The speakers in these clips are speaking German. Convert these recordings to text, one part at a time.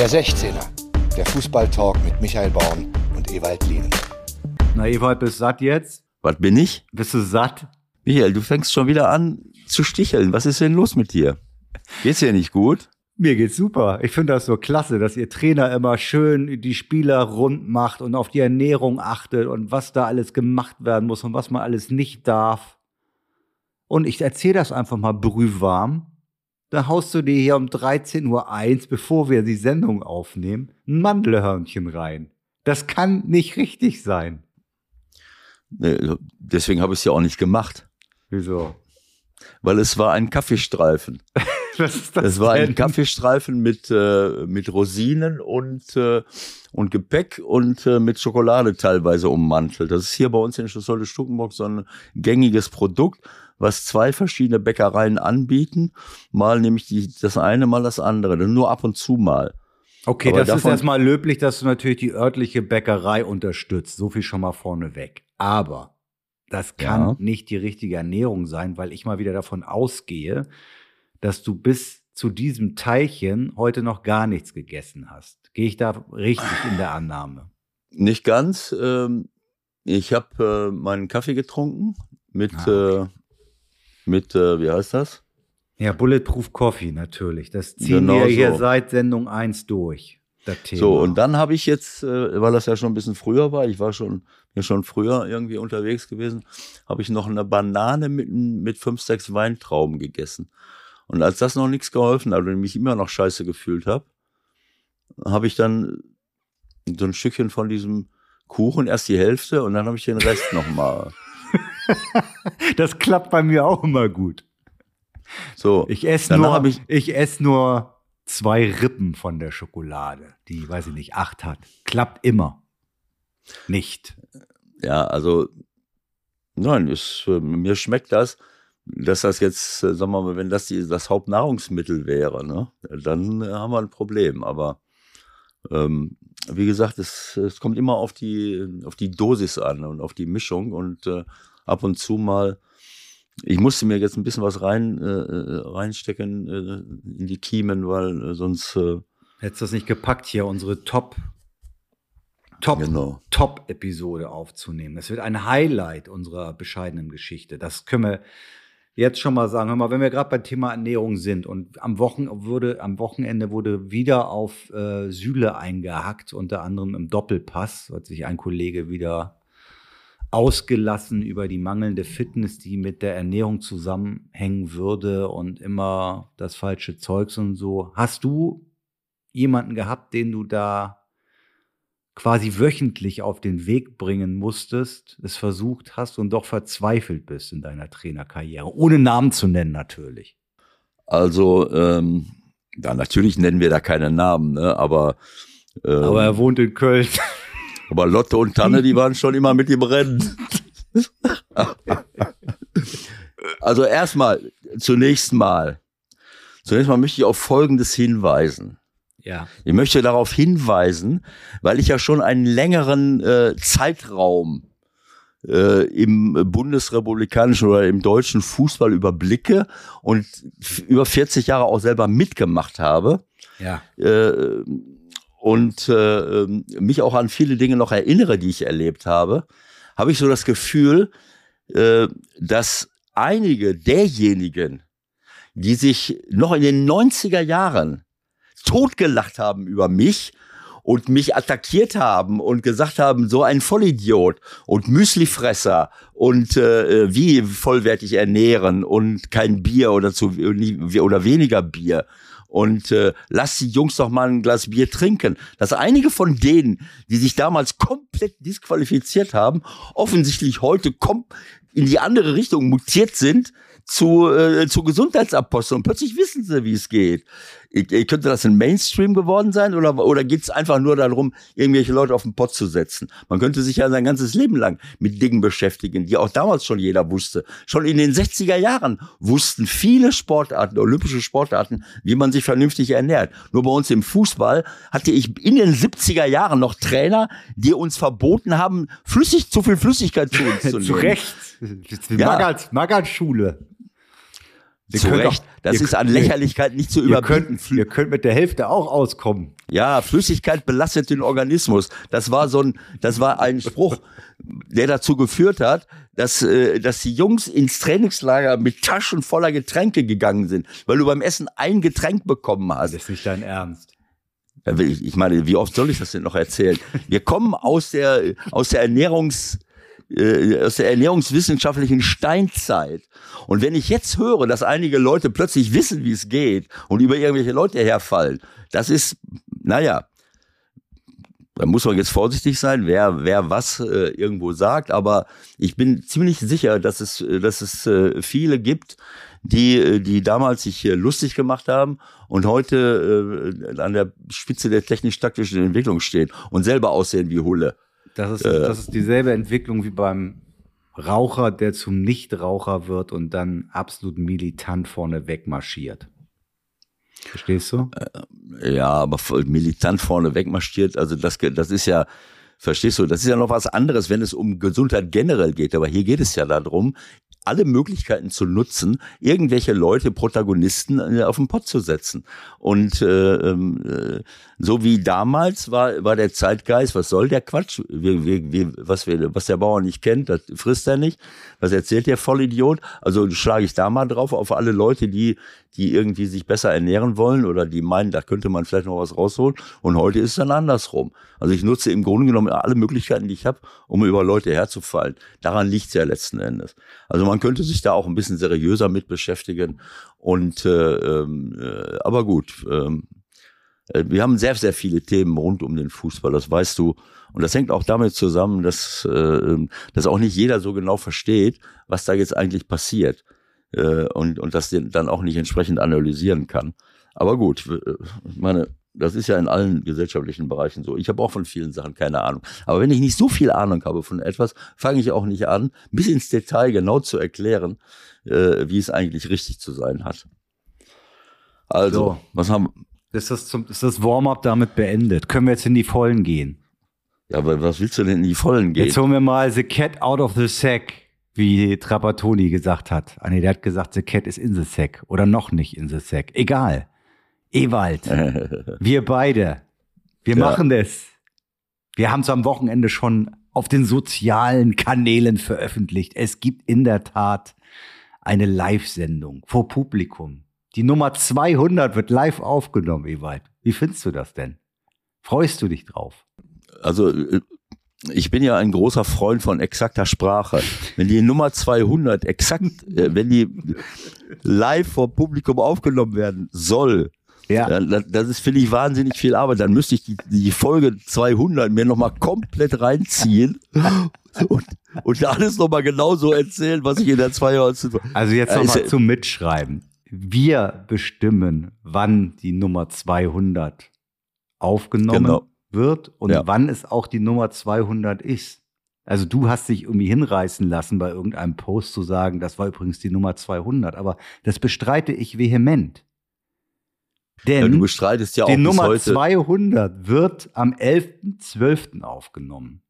Der 16er, der Fußballtalk mit Michael Baum und Ewald Lienen. Na, Ewald, bist du satt jetzt? Was bin ich? Bist du satt? Michael, du fängst schon wieder an zu sticheln. Was ist denn los mit dir? Geht's dir nicht gut? Mir geht's super. Ich finde das so klasse, dass ihr Trainer immer schön die Spieler rund macht und auf die Ernährung achtet und was da alles gemacht werden muss und was man alles nicht darf. Und ich erzähle das einfach mal brühwarm. Da haust du dir hier um 13.01 Uhr, bevor wir die Sendung aufnehmen, ein Mandelhörnchen rein. Das kann nicht richtig sein. Nee, deswegen habe ich es ja auch nicht gemacht. Wieso? Weil es war ein Kaffeestreifen. Was ist das? Es war denn? ein Kaffeestreifen mit, äh, mit Rosinen und, äh, und Gepäck und äh, mit Schokolade teilweise ummantelt. Das ist hier bei uns in Schlossholte Stuckenburg so ein gängiges Produkt, was zwei verschiedene Bäckereien anbieten. Mal nämlich die, das eine, mal das andere. Nur ab und zu mal. Okay, Aber das ist davon- erstmal löblich, dass du natürlich die örtliche Bäckerei unterstützt. So viel schon mal vorneweg. Aber das kann Ja. nicht die richtige Ernährung sein, weil ich mal wieder davon ausgehe, dass du bis zu diesem Teilchen heute noch gar nichts gegessen hast. Gehe ich da richtig in der Annahme? Nicht ganz. Ähm, ich habe äh, meinen Kaffee getrunken mit, Ah, äh, mit äh, wie heißt das? Ja, Bulletproof Coffee natürlich. Das ziehen Genau wir hier so. seit Sendung 1 durch. So, und dann habe ich jetzt, weil das ja schon ein bisschen früher war, ich war schon, ja schon früher irgendwie unterwegs gewesen, habe ich noch eine Banane mit, mit fünf, sechs Weintrauben gegessen. Und als das noch nichts geholfen hat und ich mich immer noch scheiße gefühlt habe, habe ich dann so ein Stückchen von diesem Kuchen, erst die Hälfte und dann habe ich den Rest nochmal. das klappt bei mir auch immer gut. So, Ich esse nur, ich, ich- esse nur zwei Rippen von der Schokolade, die, weiß ich nicht, acht hat. Klappt immer. Nicht. Ja, also nein, es, äh, mir schmeckt das, dass das jetzt, äh, sagen wir mal, wenn das die, das Hauptnahrungsmittel wäre, ne, dann äh, haben wir ein Problem. Aber ähm, wie gesagt, es, es kommt immer auf die, auf die Dosis an und auf die Mischung und äh, ab und zu mal. Ich musste mir jetzt ein bisschen was rein äh, äh, reinstecken äh, in die Kiemen, weil sonst Hättest du das nicht gepackt, hier unsere Top, Top, genau. Top-Episode aufzunehmen. Das wird ein Highlight unserer bescheidenen Geschichte. Das können wir jetzt schon mal sagen. Hör mal, wenn wir gerade beim Thema Ernährung sind und am, Wochen wurde, am Wochenende wurde wieder auf äh, Sühle eingehackt, unter anderem im Doppelpass, hat sich ein Kollege wieder ausgelassen über die mangelnde Fitness, die mit der Ernährung zusammenhängen würde und immer das falsche Zeugs und so. Hast du jemanden gehabt, den du da quasi wöchentlich auf den Weg bringen musstest, es versucht hast und doch verzweifelt bist in deiner Trainerkarriere, ohne Namen zu nennen natürlich. Also, ähm, ja, natürlich nennen wir da keine Namen, ne? aber, ähm, Aber er wohnt in Köln. aber Lotte und Tanne, die waren schon immer mit im Rennen. also erstmal, zunächst mal, zunächst mal möchte ich auf Folgendes hinweisen. Ja. Ich möchte darauf hinweisen, weil ich ja schon einen längeren äh, Zeitraum äh, im bundesrepublikanischen oder im deutschen Fußball überblicke und über 40 Jahre auch selber mitgemacht habe Ja. äh, und äh, ähm, mich auch an viele Dinge noch erinnere, die ich erlebt habe, habe ich so das Gefühl, äh, dass einige derjenigen, die sich noch in den 90er Jahren totgelacht haben über mich und mich attackiert haben und gesagt haben, so ein Vollidiot und Müslifresser und äh, wie vollwertig ernähren und kein Bier oder zu oder weniger Bier und äh, lass die Jungs doch mal ein Glas Bier trinken. Dass einige von denen, die sich damals komplett disqualifiziert haben, offensichtlich heute kom in die andere Richtung mutiert sind zu, äh, zu Gesundheitsaposteln. Und plötzlich wissen sie, wie es geht. Ich, ich, könnte das ein Mainstream geworden sein oder, oder geht es einfach nur darum, irgendwelche Leute auf den Pott zu setzen? Man könnte sich ja sein ganzes Leben lang mit Dingen beschäftigen, die auch damals schon jeder wusste. Schon in den 60er Jahren wussten viele Sportarten, olympische Sportarten, wie man sich vernünftig ernährt. Nur bei uns im Fußball hatte ich in den 70er Jahren noch Trainer, die uns verboten haben, flüssig, zu viel Flüssigkeit zu uns zu nehmen. Zu Recht. Ja. Magath, Magath-Schule. Ihr Zu Recht. doch- das ihr ist an Lächerlichkeit nicht zu Ihr überbieten. könnt, ihr könnt mit der Hälfte auch auskommen. Ja, Flüssigkeit belastet den Organismus. Das war so ein, das war ein Spruch, der dazu geführt hat, dass, äh, dass die Jungs ins Trainingslager mit Taschen voller Getränke gegangen sind, weil du beim Essen ein Getränk bekommen hast. Das ist nicht dein Ernst. Ich meine, wie oft soll ich das denn noch erzählen? Wir kommen aus der, aus der Ernährungs, äh, aus der ernährungswissenschaftlichen Steinzeit. Und wenn ich jetzt höre, dass einige Leute plötzlich wissen, wie es geht und über irgendwelche Leute herfallen, das ist, naja, da muss man jetzt vorsichtig sein, wer, wer was äh, irgendwo sagt, aber ich bin ziemlich sicher, dass es, dass es äh, viele gibt, die, äh, die damals sich hier lustig gemacht haben und heute äh, an der Spitze der technisch-taktischen Entwicklung stehen und selber aussehen wie Hulle. Das ist, Äh. das ist dieselbe Entwicklung wie beim Raucher, der zum Nichtraucher wird und dann absolut militant vorne wegmarschiert. Verstehst du? Ja, aber militant vorne wegmarschiert, also das, das ist ja, verstehst du, das ist ja noch was anderes, wenn es um Gesundheit generell geht, aber hier geht es ja darum, alle Möglichkeiten zu nutzen, irgendwelche Leute, Protagonisten äh, auf den Pott zu setzen. Und äh, ähm, äh, so wie damals war, war der Zeitgeist, was soll der Quatsch? Wir, wir, wir, was, wir, was der Bauer nicht kennt, das frisst er nicht. Was erzählt der Vollidiot? Also schlage ich da mal drauf auf alle Leute, die, die irgendwie sich besser ernähren wollen oder die meinen, da könnte man vielleicht noch was rausholen. Und heute ist es dann andersrum. Also ich nutze im Grunde genommen alle Möglichkeiten, die ich habe, um über Leute herzufallen. Daran liegt es ja letzten Endes. Also man könnte sich da auch ein bisschen seriöser mit beschäftigen. Und äh, ähm, äh, aber gut, ähm, äh, wir haben sehr, sehr viele Themen rund um den Fußball, das weißt du. Und das hängt auch damit zusammen, dass, äh, dass auch nicht jeder so genau versteht, was da jetzt eigentlich passiert. Äh, und, und das dann auch nicht entsprechend analysieren kann. Aber gut, äh, ich meine, das ist ja in allen gesellschaftlichen Bereichen so. Ich habe auch von vielen Sachen keine Ahnung. Aber wenn ich nicht so viel Ahnung habe von etwas, fange ich auch nicht an, bis ins Detail genau zu erklären, äh, wie es eigentlich richtig zu sein hat. Also, So. was haben, Ist das, zum, ist das Warm-up damit beendet? Können wir jetzt in die Vollen gehen? ja, aber was willst du denn in die Vollen gehen? Jetzt holen wir mal The Cat out of the sack, wie Trapattoni gesagt hat. Ah nee, der hat gesagt, The Cat is in the sack. Oder noch nicht in the sack. Egal. Ewald, wir beide, wir Ja. machen das. Wir haben es am Wochenende schon auf den sozialen Kanälen veröffentlicht. Es gibt in der Tat eine Live-Sendung vor Publikum. Die Nummer 200 wird live aufgenommen, Ewald. Wie findest du das denn? Freust du dich drauf? also äh, ich bin ja ein großer Freund von exakter Sprache. Wenn die Nummer 200 exakt, äh, wenn die live vor Publikum aufgenommen werden soll, Ja. ja, das, ist, finde ich, wahnsinnig viel Arbeit. Dann müsste ich die, die Folge 200 mir nochmal komplett reinziehen und, und alles nochmal genauso erzählen, was ich in der 200 Also jetzt Äh, noch ist mal ja- zum Mitschreiben. Wir bestimmen, wann die Nummer 200 aufgenommen Genau. Wird und Ja. wann es auch die Nummer 200 ist. Also du hast dich irgendwie hinreißen lassen, bei irgendeinem Post zu sagen, das war übrigens die Nummer 200, aber das bestreite ich vehement. Ja, Denn du bestreitest ja auch die Nummer heute. 200 wird am 11.12. aufgenommen.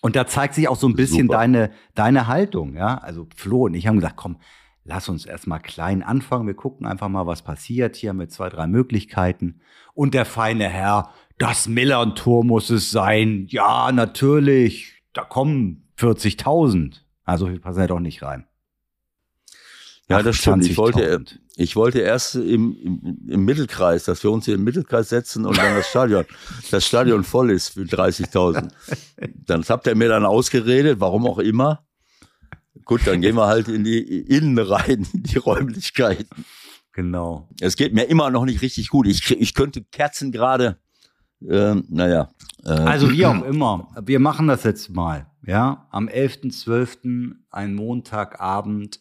Und da zeigt sich auch so ein bisschen Super. deine, deine Haltung, ja. Also Flo und ich haben gesagt, komm, lass uns erstmal klein anfangen. Wir gucken einfach mal, was passiert hier mit zwei, drei Möglichkeiten. Und der feine Herr, das Millern-Tor muss es sein. Ja, natürlich. Da kommen 40.000. Also wir passen ja doch nicht rein. Ja, das stimmt. Ich wollte, 28.000. ich wollte erst im, im, im Mittelkreis, dass wir uns hier im Mittelkreis setzen und dann das Stadion, das Stadion voll ist für 30.000. Dann habt ihr mir dann ausgeredet, warum auch immer. Gut, dann gehen wir halt in die Innen rein, in die Räumlichkeiten. Genau. Es geht mir immer noch nicht richtig gut. Ich, ich könnte Kerzen gerade, ähm, naja. Äh, Also wie auch immer, wir machen das jetzt mal. Ja, am 11.12., ein Montagabend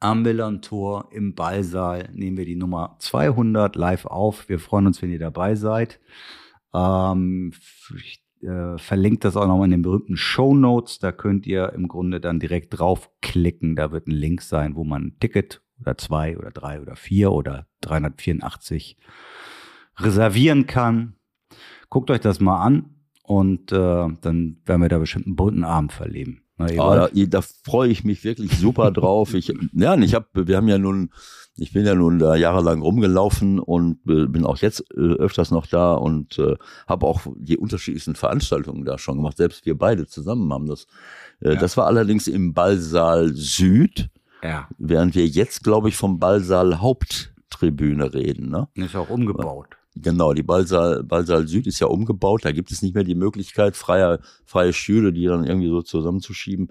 am Millern-Tor im Ballsaal nehmen wir die Nummer 200 live auf. Wir freuen uns, wenn ihr dabei seid. Ähm, ich äh, verlinke das auch nochmal in den berühmten Show Notes. Da könnt ihr im Grunde dann direkt draufklicken. Da wird ein Link sein, wo man ein Ticket oder zwei oder drei oder vier oder 384 reservieren kann. Guckt euch das mal an und äh, dann werden wir da bestimmt einen bunten Abend verleben. Na, Ah, da, da freue ich mich wirklich super drauf. Ich, ja, ich habe, wir haben ja nun, ich bin ja nun da jahrelang rumgelaufen und äh, bin auch jetzt äh, öfters noch da und äh, habe auch die unterschiedlichsten Veranstaltungen da schon gemacht. Selbst wir beide zusammen haben das. Äh, Ja. Das war allerdings im Ballsaal Süd, ja, während wir jetzt, glaube ich, vom Ballsaal Haupttribüne reden. Ne? ist auch umgebaut. Genau, die Ballsaal, Ballsaal Süd ist ja umgebaut. Da gibt es nicht mehr die Möglichkeit, freie, freie Stühle, die dann irgendwie so zusammenzuschieben.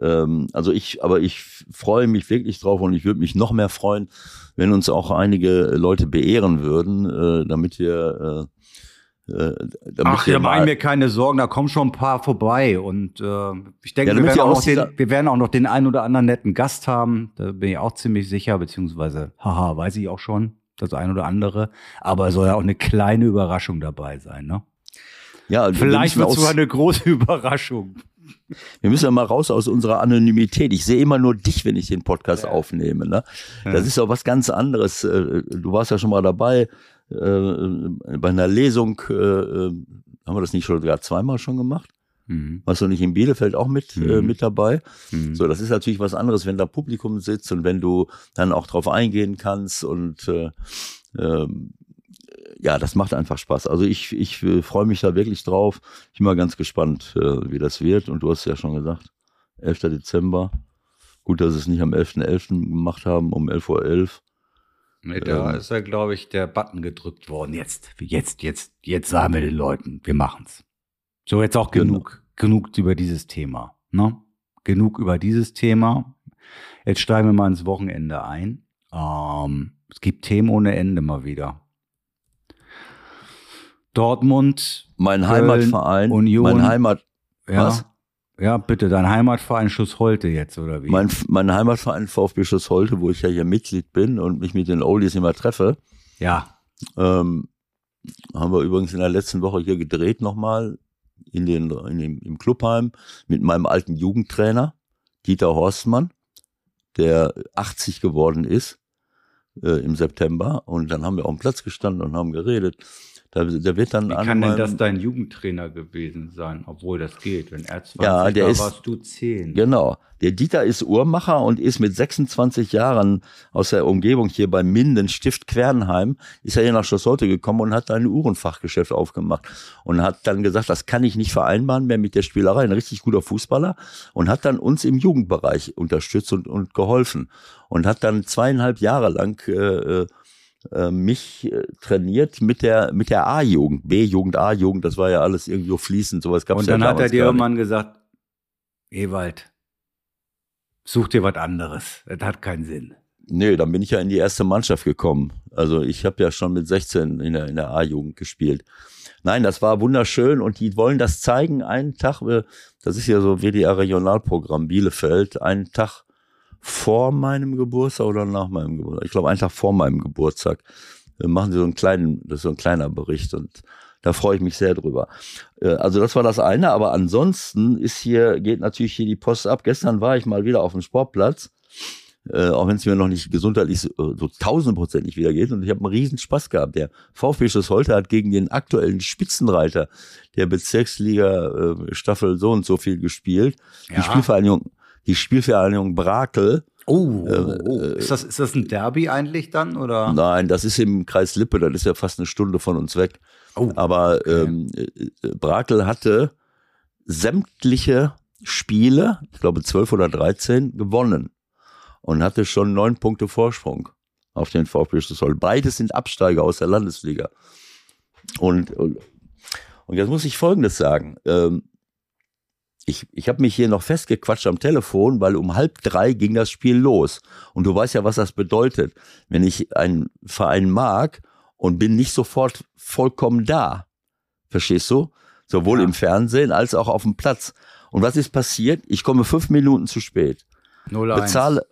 Ähm, also ich, aber ich freue mich wirklich drauf und ich würde mich noch mehr freuen, wenn uns auch einige Leute beehren würden, äh, damit wir, äh, äh, Ach, wir da machen wir keine Sorgen, da kommen schon ein paar vorbei. Und äh, ich denke, Ja, wir, werden auch noch den, wir werden auch noch den einen oder anderen netten Gast haben. Da bin ich auch ziemlich sicher, beziehungsweise, haha, weiß ich auch schon, das ein oder andere. Aber es soll ja auch eine kleine Überraschung dabei sein, ne? ja, Vielleicht wird es sogar eine große Überraschung. Wir müssen ja mal raus aus unserer Anonymität. Ich sehe immer nur dich, wenn ich den Podcast aufnehme. Ne? Das ist auch was ganz anderes. Äh, Du warst ja schon mal dabei äh, bei einer Lesung. Äh, haben wir das nicht schon sogar zweimal schon gemacht? Mhm. Warst du nicht in Bielefeld auch mit, äh, Mhm. mit dabei? Mhm. So, das ist natürlich was anderes, wenn da Publikum sitzt und wenn du dann auch drauf eingehen kannst und äh, ähm, ja, das macht einfach Spaß. Also ich, ich äh, freue mich da wirklich drauf. Ich bin mal ganz gespannt, äh, wie das wird. Und du hast ja schon gesagt, 11. Dezember. Gut, dass sie es nicht am 11.11. gemacht haben, um 11.11 Uhr. Nee, Da Ähm. ist ja, glaube ich, der Button gedrückt worden. Jetzt, jetzt, jetzt, jetzt sagen wir den Leuten, wir machen's. So, jetzt auch Genau. genug, genug über dieses Thema. Ne? Genug über dieses Thema. Jetzt steigen wir mal ins Wochenende ein. Ähm, es gibt Themen ohne Ende mal wieder. Dortmund, Mein Köln, Heimatverein, Union. mein Heimat, ja, Was? ja, bitte, dein Heimatverein Schuss Holte jetzt, oder wie? mein, mein Heimatverein VfB Schuss Holte, wo ich ja hier Mitglied bin und mich mit den Oldies immer treffe. ja, Ähm, haben wir übrigens in der letzten Woche hier gedreht nochmal in den, in dem, im Clubheim mit meinem alten Jugendtrainer, Dieter Horstmann, der 80 geworden ist äh, im September. Und dann haben wir auf dem Platz gestanden und haben geredet. Da, der wird dann Wie an kann denn das dein Jugendtrainer gewesen sein, obwohl das geht? Wenn er 20 Ja, der war, ist- warst du 10. Genau. Der Dieter ist Uhrmacher und ist mit 26 Jahren aus der Umgebung hier bei Minden, Stift Quernheim, ist er hier nach Schloss Holte gekommen und hat ein Uhrenfachgeschäft aufgemacht und hat dann gesagt, das kann ich nicht vereinbaren mehr mit der Spielerei. Ein richtig guter Fußballer und hat dann uns im Jugendbereich unterstützt und, und geholfen und hat dann zweieinhalb Jahre lang äh, äh, mich äh, trainiert mit der mit der A-Jugend, B-Jugend, A-Jugend, das war ja alles irgendwie fließend, sowas gab es Und ja dann hat er dir irgendwann gesagt, Ewald, such dir was anderes. Das hat keinen Sinn. Nee, dann bin ich ja in die erste Mannschaft gekommen. Also ich habe ja schon mit 16 in der, in der A-Jugend gespielt. Nein, das war wunderschön und die wollen das zeigen einen Tag, äh, das ist ja so WDR Regionalprogramm Bielefeld, einen Tag vor meinem Geburtstag oder nach meinem Geburtstag. Ich glaube, einen Tag vor meinem Geburtstag machen sie so einen kleinen, das ist so ein kleiner Bericht und da freue ich mich sehr drüber. Äh, Also das war das eine, aber ansonsten ist hier, geht natürlich hier die Post ab. Gestern war ich mal wieder auf dem Sportplatz äh, auch wenn es mir noch nicht gesundheitlich so, äh, tausendprozentig wieder geht. Und ich habe einen riesen Spaß gehabt. Der VfB Schuss Holte hat gegen den aktuellen Spitzenreiter der Bezirksliga Staffel so und so viel gespielt. Ja. Die Spielvereinigung, die Spielvereinigung Brakel. Oh, Äh, oh. äh, ist, das, ist das ein Derby eigentlich dann? Oder? Nein, das ist im Kreis Lippe, das ist ja fast eine Stunde von uns weg. Oh, Aber ähm, äh, äh, Brakel hatte sämtliche Spiele, ich glaube 12 oder 13, gewonnen und hatte schon neun Punkte Vorsprung auf den VfB Stuttgart. Beides sind Absteiger aus der Landesliga. Und, und, und jetzt muss ich Folgendes sagen. Ähm, ich, ich habe mich hier noch festgequatscht am Telefon, weil um halb drei ging das Spiel los. Und du weißt ja, was das bedeutet. Wenn ich einen Verein mag und bin nicht sofort vollkommen da. Verstehst du? Sowohl Ja. im Fernsehen als auch auf dem Platz. Und was ist passiert? Ich komme fünf Minuten zu spät. 0-1. Bezahle.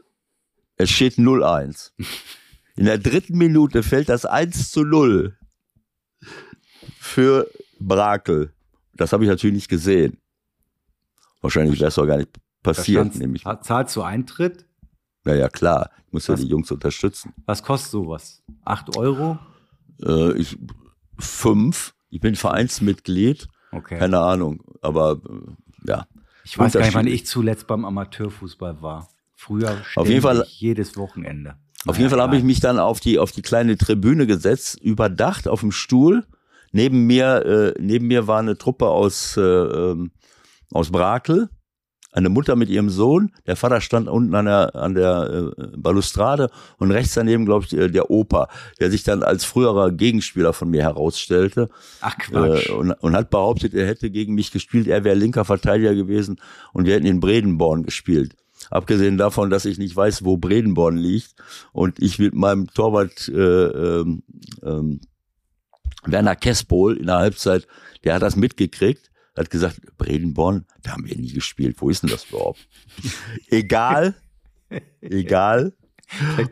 Es steht 0-1. In der dritten Minute fällt das 1 zu 0 für Brakel. Das habe ich natürlich nicht gesehen. Wahrscheinlich wäre es doch gar nicht passiert, nämlich. Zahlst du Eintritt? Ja, ja, klar. Ich muss ja Was? die Jungs unterstützen. Was kostet sowas? 8 Euro? Äh, ich, fünf. Ich bin Vereinsmitglied. Okay. Keine Ahnung. Aber äh, ja. Ich weiß gar nicht, wann ich zuletzt beim Amateurfußball war. Früher auf jeden Fall jedes Wochenende. Auf jeden Fall habe ich mich dann auf die auf die kleine Tribüne gesetzt, überdacht auf dem Stuhl. Neben mir äh, neben mir war eine Truppe aus äh, ähm, aus Brakel eine Mutter mit ihrem Sohn, der Vater stand unten an der, an der äh, Balustrade und rechts daneben, glaube ich, der Opa, der sich dann als früherer Gegenspieler von mir herausstellte. Ach Quatsch. Äh, und, und hat behauptet, er hätte gegen mich gespielt, er wäre linker Verteidiger gewesen und wir hätten in Bredenborn gespielt. Abgesehen davon, dass ich nicht weiß, wo Bredenborn liegt und ich mit meinem Torwart äh, ähm, ähm, Werner Kessbohl in der Halbzeit, der hat das mitgekriegt hat gesagt, Bredenborn, da haben wir nie gespielt. Wo ist denn das überhaupt? egal, egal.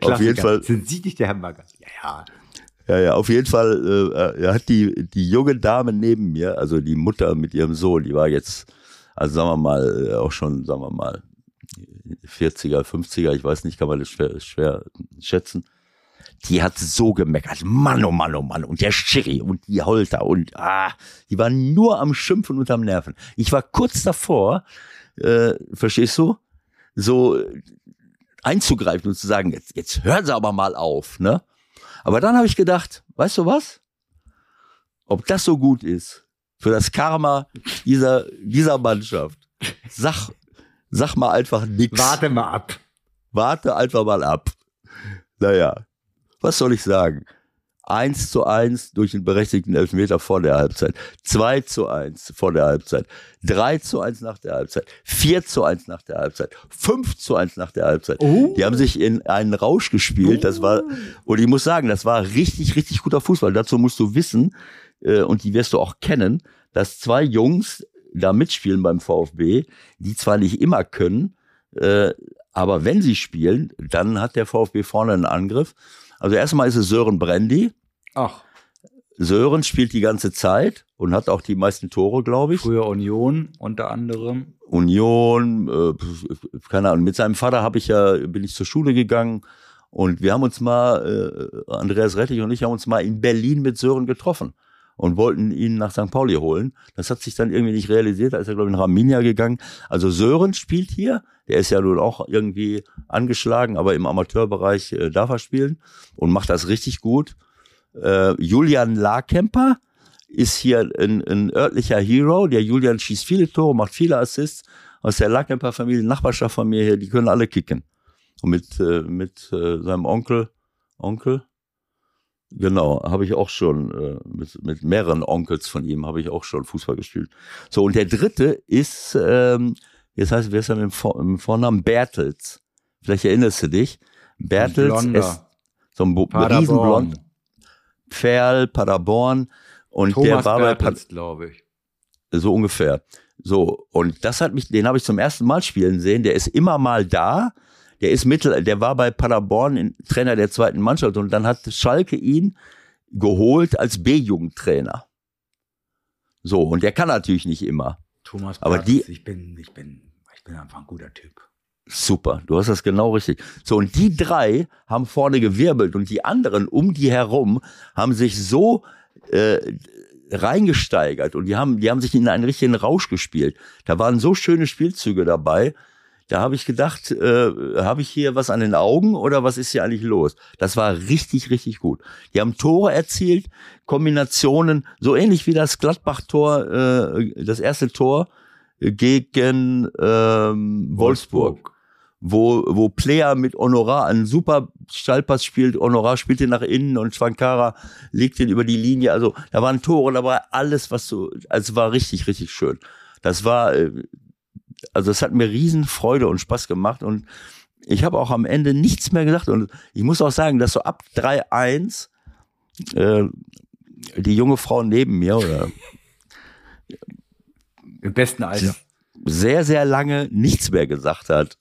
Auf jeden Fall. Sind Sie nicht der Hamburger? Ja, ja. Ja, ja, auf jeden Fall äh, er hat die, die junge Dame neben mir, also die Mutter mit ihrem Sohn, die war jetzt, also sagen wir mal, äh, auch schon, sagen wir mal, 40er, 50er, ich weiß nicht, kann man das schwer, schwer schätzen die hat so gemeckert. Mann, oh Mann, oh Mann. Und der Schiri und die Holter und ah, die waren nur am Schimpfen und am Nerven. Ich war kurz davor, äh, verstehst du, so einzugreifen und zu sagen, jetzt, jetzt hören sie aber mal auf, ne? Aber dann habe ich gedacht, weißt du was? Ob das so gut ist für das Karma dieser, dieser Mannschaft, sag, sag mal einfach nichts. Warte mal ab. Warte einfach mal ab. Naja, was soll ich sagen? 1 zu 1 durch den berechtigten Elfmeter vor der Halbzeit, 2 zu 1 vor der Halbzeit, 3 zu 1 nach der Halbzeit, 4 zu 1 nach der Halbzeit, 5 zu 1 nach der Halbzeit. Oh. Die haben sich in einen Rausch gespielt. Das war, und ich muss sagen, das war richtig, richtig guter Fußball. Dazu musst du wissen, äh, und die wirst du auch kennen, dass zwei Jungs da mitspielen beim VfB, die zwar nicht immer können, äh, aber wenn sie spielen, dann hat der VfB vorne einen Angriff. Also erstmal ist es Sören Brandy. Ach. Sören spielt die ganze Zeit und hat auch die meisten Tore, glaube ich. Früher Union unter anderem. Union, äh, keine Ahnung. Mit seinem Vater habe ich ja bin ich zur Schule gegangen und wir haben uns mal äh, Andreas Rettich und ich haben uns mal in Berlin mit Sören getroffen und wollten ihn nach St. Pauli holen. Das hat sich dann irgendwie nicht realisiert. Da ist er, glaube ich, nach Arminia gegangen. Also Sören spielt hier. Der ist ja nun auch irgendwie angeschlagen, aber im Amateurbereich äh, darf er spielen und macht das richtig gut. Äh, Julian Larkemper ist hier ein, ein örtlicher Hero. Der Julian schießt viele Tore, macht viele Assists. Aus der Larkemper-Familie, Nachbarschaft von mir hier, die können alle kicken. Und mit, äh, mit äh, seinem Onkel, Onkel, Genau, habe ich auch schon äh, mit, mit mehreren Onkels von ihm habe ich auch schon Fußball gespielt. So und der dritte ist, ähm, jetzt heißt, wer ist er mit dem, Vor mit dem Vornamen Bertels? Vielleicht erinnerst du dich? Bertels ist so ein Riesenblond. Pferl, Paderborn und Thomas der war Bertels, glaube ich. So ungefähr. So und das hat mich, den habe ich zum ersten Mal spielen sehen. Der ist immer mal da der ist Mittel, der war bei Paderborn in, Trainer der zweiten Mannschaft und dann hat Schalke ihn geholt als B-Jugendtrainer. So, und der kann natürlich nicht immer. Thomas aber die, ich bin, ich bin, ich bin einfach ein guter Typ. Super, du hast das genau richtig. So, und die drei haben vorne gewirbelt und die anderen um die herum haben sich so äh, reingesteigert und die haben, die haben sich in einen richtigen Rausch gespielt. Da waren so schöne Spielzüge dabei. Da habe ich gedacht, äh, habe ich hier was an den Augen oder was ist hier eigentlich los? Das war richtig, richtig gut. Die haben Tore erzielt, Kombinationen, so ähnlich wie das Gladbach-Tor, äh, das erste Tor gegen ähm, Wolfsburg. Wo, wo Player mit Honorar einen super Stallpass spielt, Honorar spielt den nach innen und Schwankara legt den über die Linie. Also da waren Tore dabei, alles, was so, also war richtig, richtig schön. Das war, äh, also es hat mir riesen Freude und Spaß gemacht und ich habe auch am Ende nichts mehr gesagt und ich muss auch sagen, dass so ab 3-1 äh, die junge Frau neben mir oder im besten Alter sehr, sehr lange nichts mehr gesagt hat.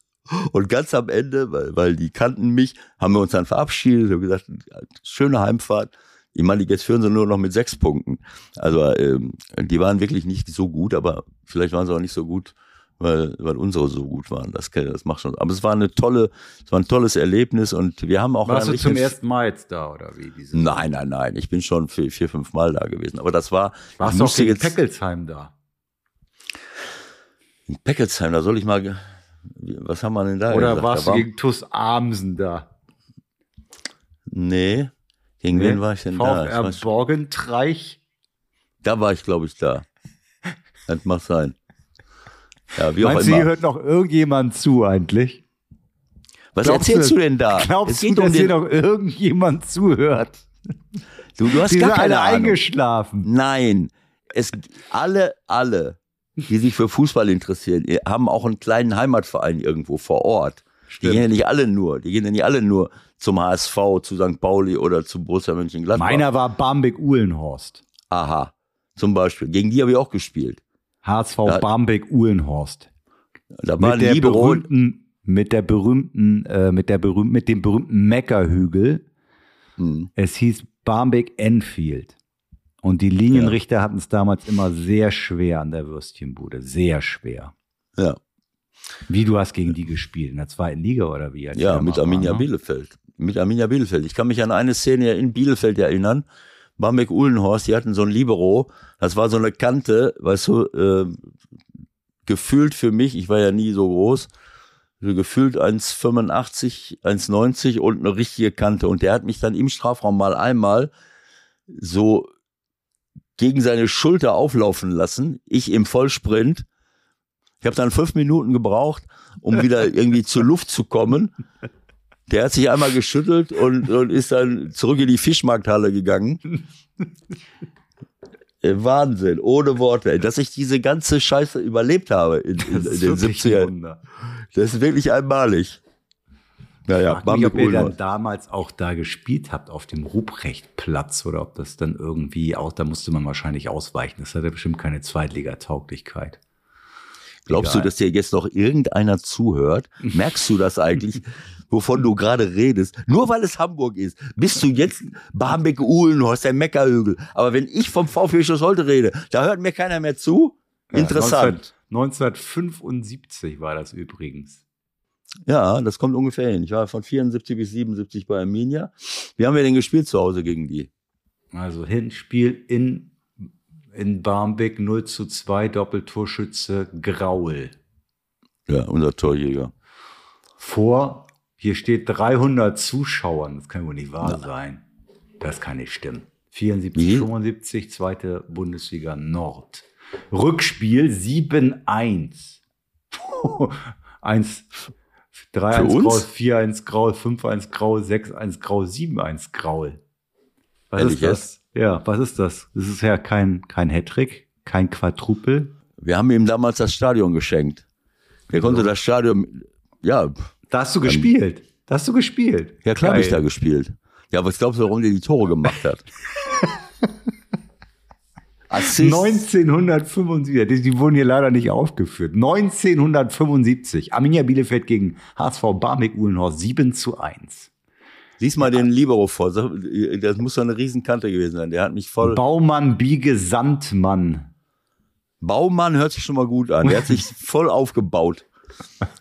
Und ganz am Ende, weil, weil die kannten mich, haben wir uns dann verabschiedet und gesagt, schöne Heimfahrt. Ich meine, jetzt führen sie nur noch mit sechs Punkten. Also ähm, die waren wirklich nicht so gut, aber vielleicht waren sie auch nicht so gut, weil, weil unsere so gut waren. Das, das macht schon. Aber es war eine tolle, es war ein tolles Erlebnis und wir haben auch. Warst du zum ersten Mal jetzt da oder wie? Diese nein, nein, nein. Ich bin schon vier, vier fünf Mal da gewesen. Aber das war. Warst du auch gegen Peckelsheim da? In Peckelsheim, da soll ich mal. Was haben wir denn da? Oder gesagt? warst da du war, gegen TuS Amsen da? Nee. Gegen Nee? wen war ich denn da? Ich VfR Borgentreich? da war ich, glaube ich, da. Das mag sein. Ja, wie auch Meinst du, immer. hier hört noch irgendjemand zu eigentlich? Was glaubst erzählst du- du denn da? Glaubst du, dass um hier noch irgendjemand zuhört? du, du hast Die gar sind keine alle Ahnung. eingeschlafen. Nein, es alle, alle, die sich für Fußball interessieren, haben auch einen kleinen Heimatverein irgendwo vor Ort. Die gehen ja nicht alle nur, die gehen ja nicht alle nur zum HSV, zu St. Pauli oder zu Borussia Mönchengladbach. Meiner war Barmbek-Uhlenhorst. Aha, zum Beispiel. Gegen die habe ich auch gespielt. HSV Ja. Barmbek-Uhlenhorst. Da war Mit der Libero, berühmten, mit der berühmten, äh, mit der berühmten, mit dem berühmten Meckerhügel. Hm, Es hieß Barmbek Enfield. Und die Linienrichter hatten es damals immer sehr schwer an der Würstchenbude. Sehr schwer. ja, Wie du hast gegen die gespielt? In der zweiten Liga oder wie? Ja, da mit Arminia waren, ne? Bielefeld. Mit Arminia Bielefeld. Ich kann mich an eine Szene in Bielefeld erinnern. Bamberg-Uhlenhorst, die hatten so ein Libero. Das war so eine Kante, weißt du, äh, gefühlt für mich, ich war ja nie so groß, so gefühlt 1,85, 1,90 und eine richtige Kante. Und der hat mich dann im Strafraum mal einmal so gegen seine Schulter auflaufen lassen. Ich im Vollsprint. Ich habe dann fünf Minuten gebraucht, um wieder irgendwie zur Luft zu kommen. Der hat sich einmal geschüttelt und, und ist dann zurück in die Fischmarkthalle gegangen. Äh, Wahnsinn, ohne Worte. Dass ich diese ganze Scheiße überlebt habe in, in, in den wirklich ein 70ern. Wunder. Das ist wirklich einmalig. Naja, Ich frag mich, ob ihr dann damals auch da gespielt habt auf dem Ruprechtplatz oder ob das dann irgendwie auch, da musste man wahrscheinlich ausweichen. Das hatte bestimmt keine Zweitliga-Tauglichkeit. Glaubst Egal. du, dass dir jetzt noch irgendeiner zuhört? Merkst du das eigentlich, wovon du gerade redest? Nur weil es Hamburg ist, bist du jetzt Barmbek-Uhlenhorst, der Meckerhügel. Aber wenn ich vom VfB heute rede, da hört mir keiner mehr zu? Interessant. Ja, 19, 1975 war das übrigens. Ja, das kommt ungefähr hin. Ich war von 74 bis 77 bei Arminia. Wie haben wir denn gespielt zu Hause gegen die? Also Hinspiel in, in Barmbek 0 zu 2, Doppeltorschütze Graul. Ja, unser Torjäger. Vor, hier steht 300 Zuschauern. Das kann wohl nicht wahr sein. Das kann nicht stimmen. 74, Wie? 75, zweite Bundesliga Nord. Rückspiel 7-1. 1, 3-1 Für uns? Graul, 4-1 Graul, 5-1 Graul, 6-1 Graul, 7-1 Graul. Was Ehrlich ist das? Ja, was ist das? Das ist ja kein, kein Hattrick, kein Quadrupel. Wir haben ihm damals das Stadion geschenkt. Der konnte das Stadion, ja, Da hast du gespielt. Da hast du gespielt. ja klar habe ich da gespielt. Ja, was glaubst du, warum der die Tore gemacht hat? Assist. 1975, die, wurden hier leider nicht aufgeführt. 1975, Arminia Bielefeld gegen HSV Barmbek Uhlenhorst 7 zu 1. Lies mal den Libero vor. Das muss doch eine Riesenkante gewesen sein. Der hat mich voll. Baumann, Biege, Sandmann. Baumann hört sich schon mal gut an. Der hat sich voll aufgebaut.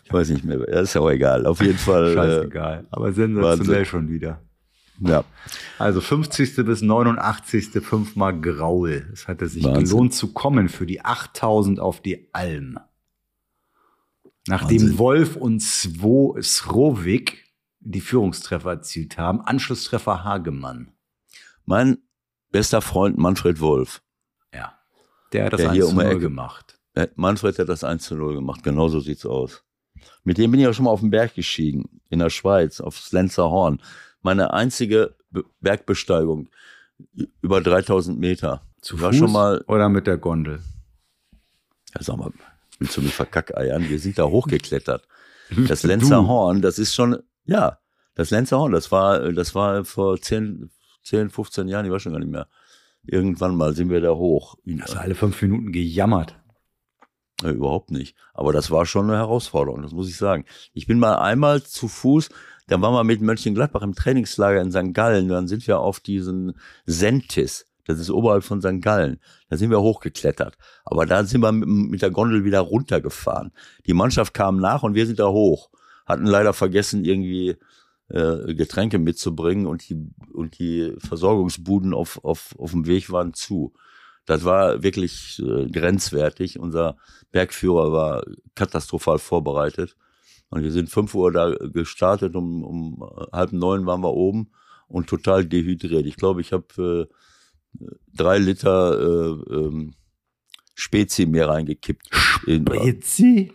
Ich weiß nicht mehr. Das ist ja auch egal. Auf jeden Fall. Äh, Scheißegal. Aber sensationell Wahnsinn. schon wieder. ja. Also 50. bis 89. fünfmal Graul. Es hatte sich Wahnsinn. gelohnt zu kommen für die 8000 auf die Alm. Nachdem Wahnsinn. Wolf und Svo Srovik die Führungstreffer erzielt haben, Anschlusstreffer Hagemann. Mein bester Freund Manfred Wolf. Ja. Der hat das Der 1 hier um die 0 Ecke. gemacht. Äh, Manfred hat das 1 zu 0 gemacht. Genau so sieht's aus. Mit dem bin ich auch schon mal auf den Berg gestiegen. In der Schweiz, aufs Lenzer Horn. Meine einzige Be Bergbesteigung. Über 3000 Meter. Zu Fuß schon mal, oder mit der Gondel? ja, sag mal, willst du mich verkackeiern? Wir sind da hochgeklettert. Das Lenzer Horn, das ist schon, ja, das Lenzer Horn, das war, das war vor 10, 10, 15 Jahren, ich weiß schon gar nicht mehr. Irgendwann mal sind wir da hoch. Hast du alle fünf Minuten gejammert. Überhaupt nicht. Aber das war schon eine Herausforderung, das muss ich sagen. Ich bin mal einmal zu Fuß, da waren wir mit Mönchengladbach im Trainingslager in St. Gallen, dann sind wir auf diesen Sentis, das ist oberhalb von St. Gallen, da sind wir hochgeklettert. Aber da sind wir mit, mit der Gondel wieder runtergefahren. Die Mannschaft kam nach und wir sind da hoch. Hatten leider vergessen, irgendwie äh, Getränke mitzubringen und die, und die Versorgungsbuden auf, auf, auf dem Weg waren zu. Das war wirklich äh, grenzwertig. Unser Bergführer war katastrophal vorbereitet. Und wir sind fünf Uhr da gestartet, um, um halb neun waren wir oben und total dehydriert. Ich glaube, ich habe äh, drei Liter äh, ähm, Spezi mir reingekippt. Spezi?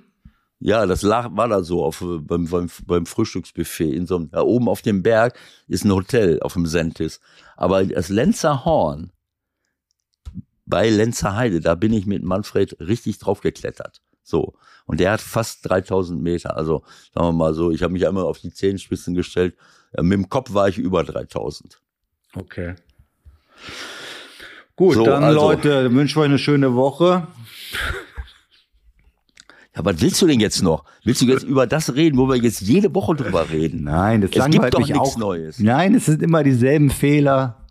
Ja, das lag, war da so auf, beim, beim, beim Frühstücksbuffet. In so einem, da oben auf dem Berg ist ein Hotel auf dem Sentis. Aber das Lenzer Horn bei Lenzer Heide, da bin ich mit Manfred richtig drauf geklettert. So. Und der hat fast 3000 Meter. Also, sagen wir mal so, ich habe mich einmal auf die Zehenspitzen gestellt. Ja, mit dem Kopf war ich über 3000. Okay. Gut, So, dann also- Leute, wünschen wir euch eine schöne Woche. Ja, was willst du denn jetzt noch? Willst du jetzt über das reden, wo wir jetzt jede Woche drüber reden? Nein, das Es langweilt gibt doch mich nichts auch. Neues. Nein, es sind immer dieselben Fehler.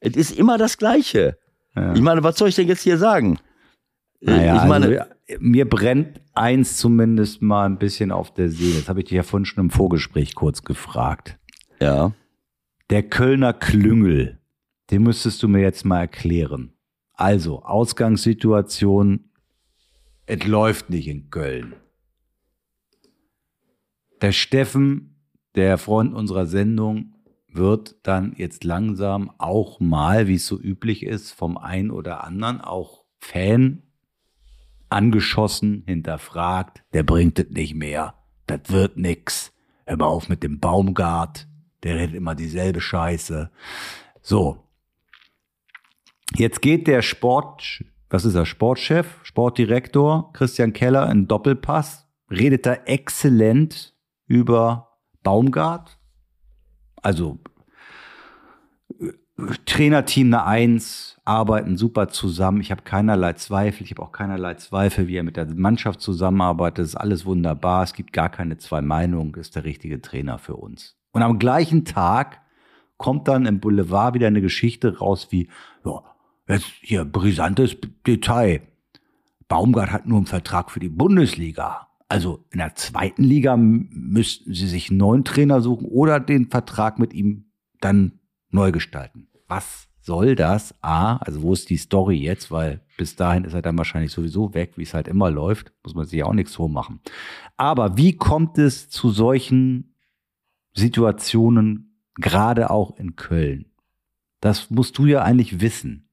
Es ist immer das Gleiche. Ja. Ich meine, was soll ich denn jetzt hier sagen? Äh, Naja, ich meine, also, mir brennt eins zumindest mal ein bisschen auf der Seele. Das habe ich dich ja vorhin schon im Vorgespräch kurz gefragt. ja. Der Kölner Klüngel, den müsstest du mir jetzt mal erklären. Also, Ausgangssituation, es läuft nicht in Köln. Der Steffen, der Freund unserer Sendung, wird dann jetzt langsam auch mal, wie es so üblich ist, vom einen oder anderen auch Fan angeschossen, hinterfragt, der bringt es nicht mehr, das wird nix. Hör mal auf mit dem Baumgart, der redet immer dieselbe Scheiße. So. Jetzt geht der Sport, was ist er, Sportchef, Sportdirektor Christian Keller in Doppelpass, redet da exzellent über Baumgart. Also Trainerteam eine Eins, arbeiten super zusammen. Ich habe keinerlei Zweifel. Ich habe auch keinerlei Zweifel, wie er mit der Mannschaft zusammenarbeitet. Das ist alles wunderbar. Es gibt gar keine zwei Meinungen. Ist der richtige Trainer für uns. Und am gleichen Tag kommt dann im Boulevard wieder eine Geschichte raus wie, ja, jetzt hier brisantes Detail. Baumgart hat nur einen Vertrag für die Bundesliga. Also in der zweiten Liga müssten sie sich einen neuen Trainer suchen oder den Vertrag mit ihm dann neu gestalten. Was soll das? A, also wo ist die Story jetzt? Weil bis dahin ist er dann wahrscheinlich sowieso weg, wie es halt immer läuft. Muss man sich ja auch nichts vormachen. Aber wie kommt es zu solchen Situationen, gerade auch in Köln? Das musst du ja eigentlich wissen.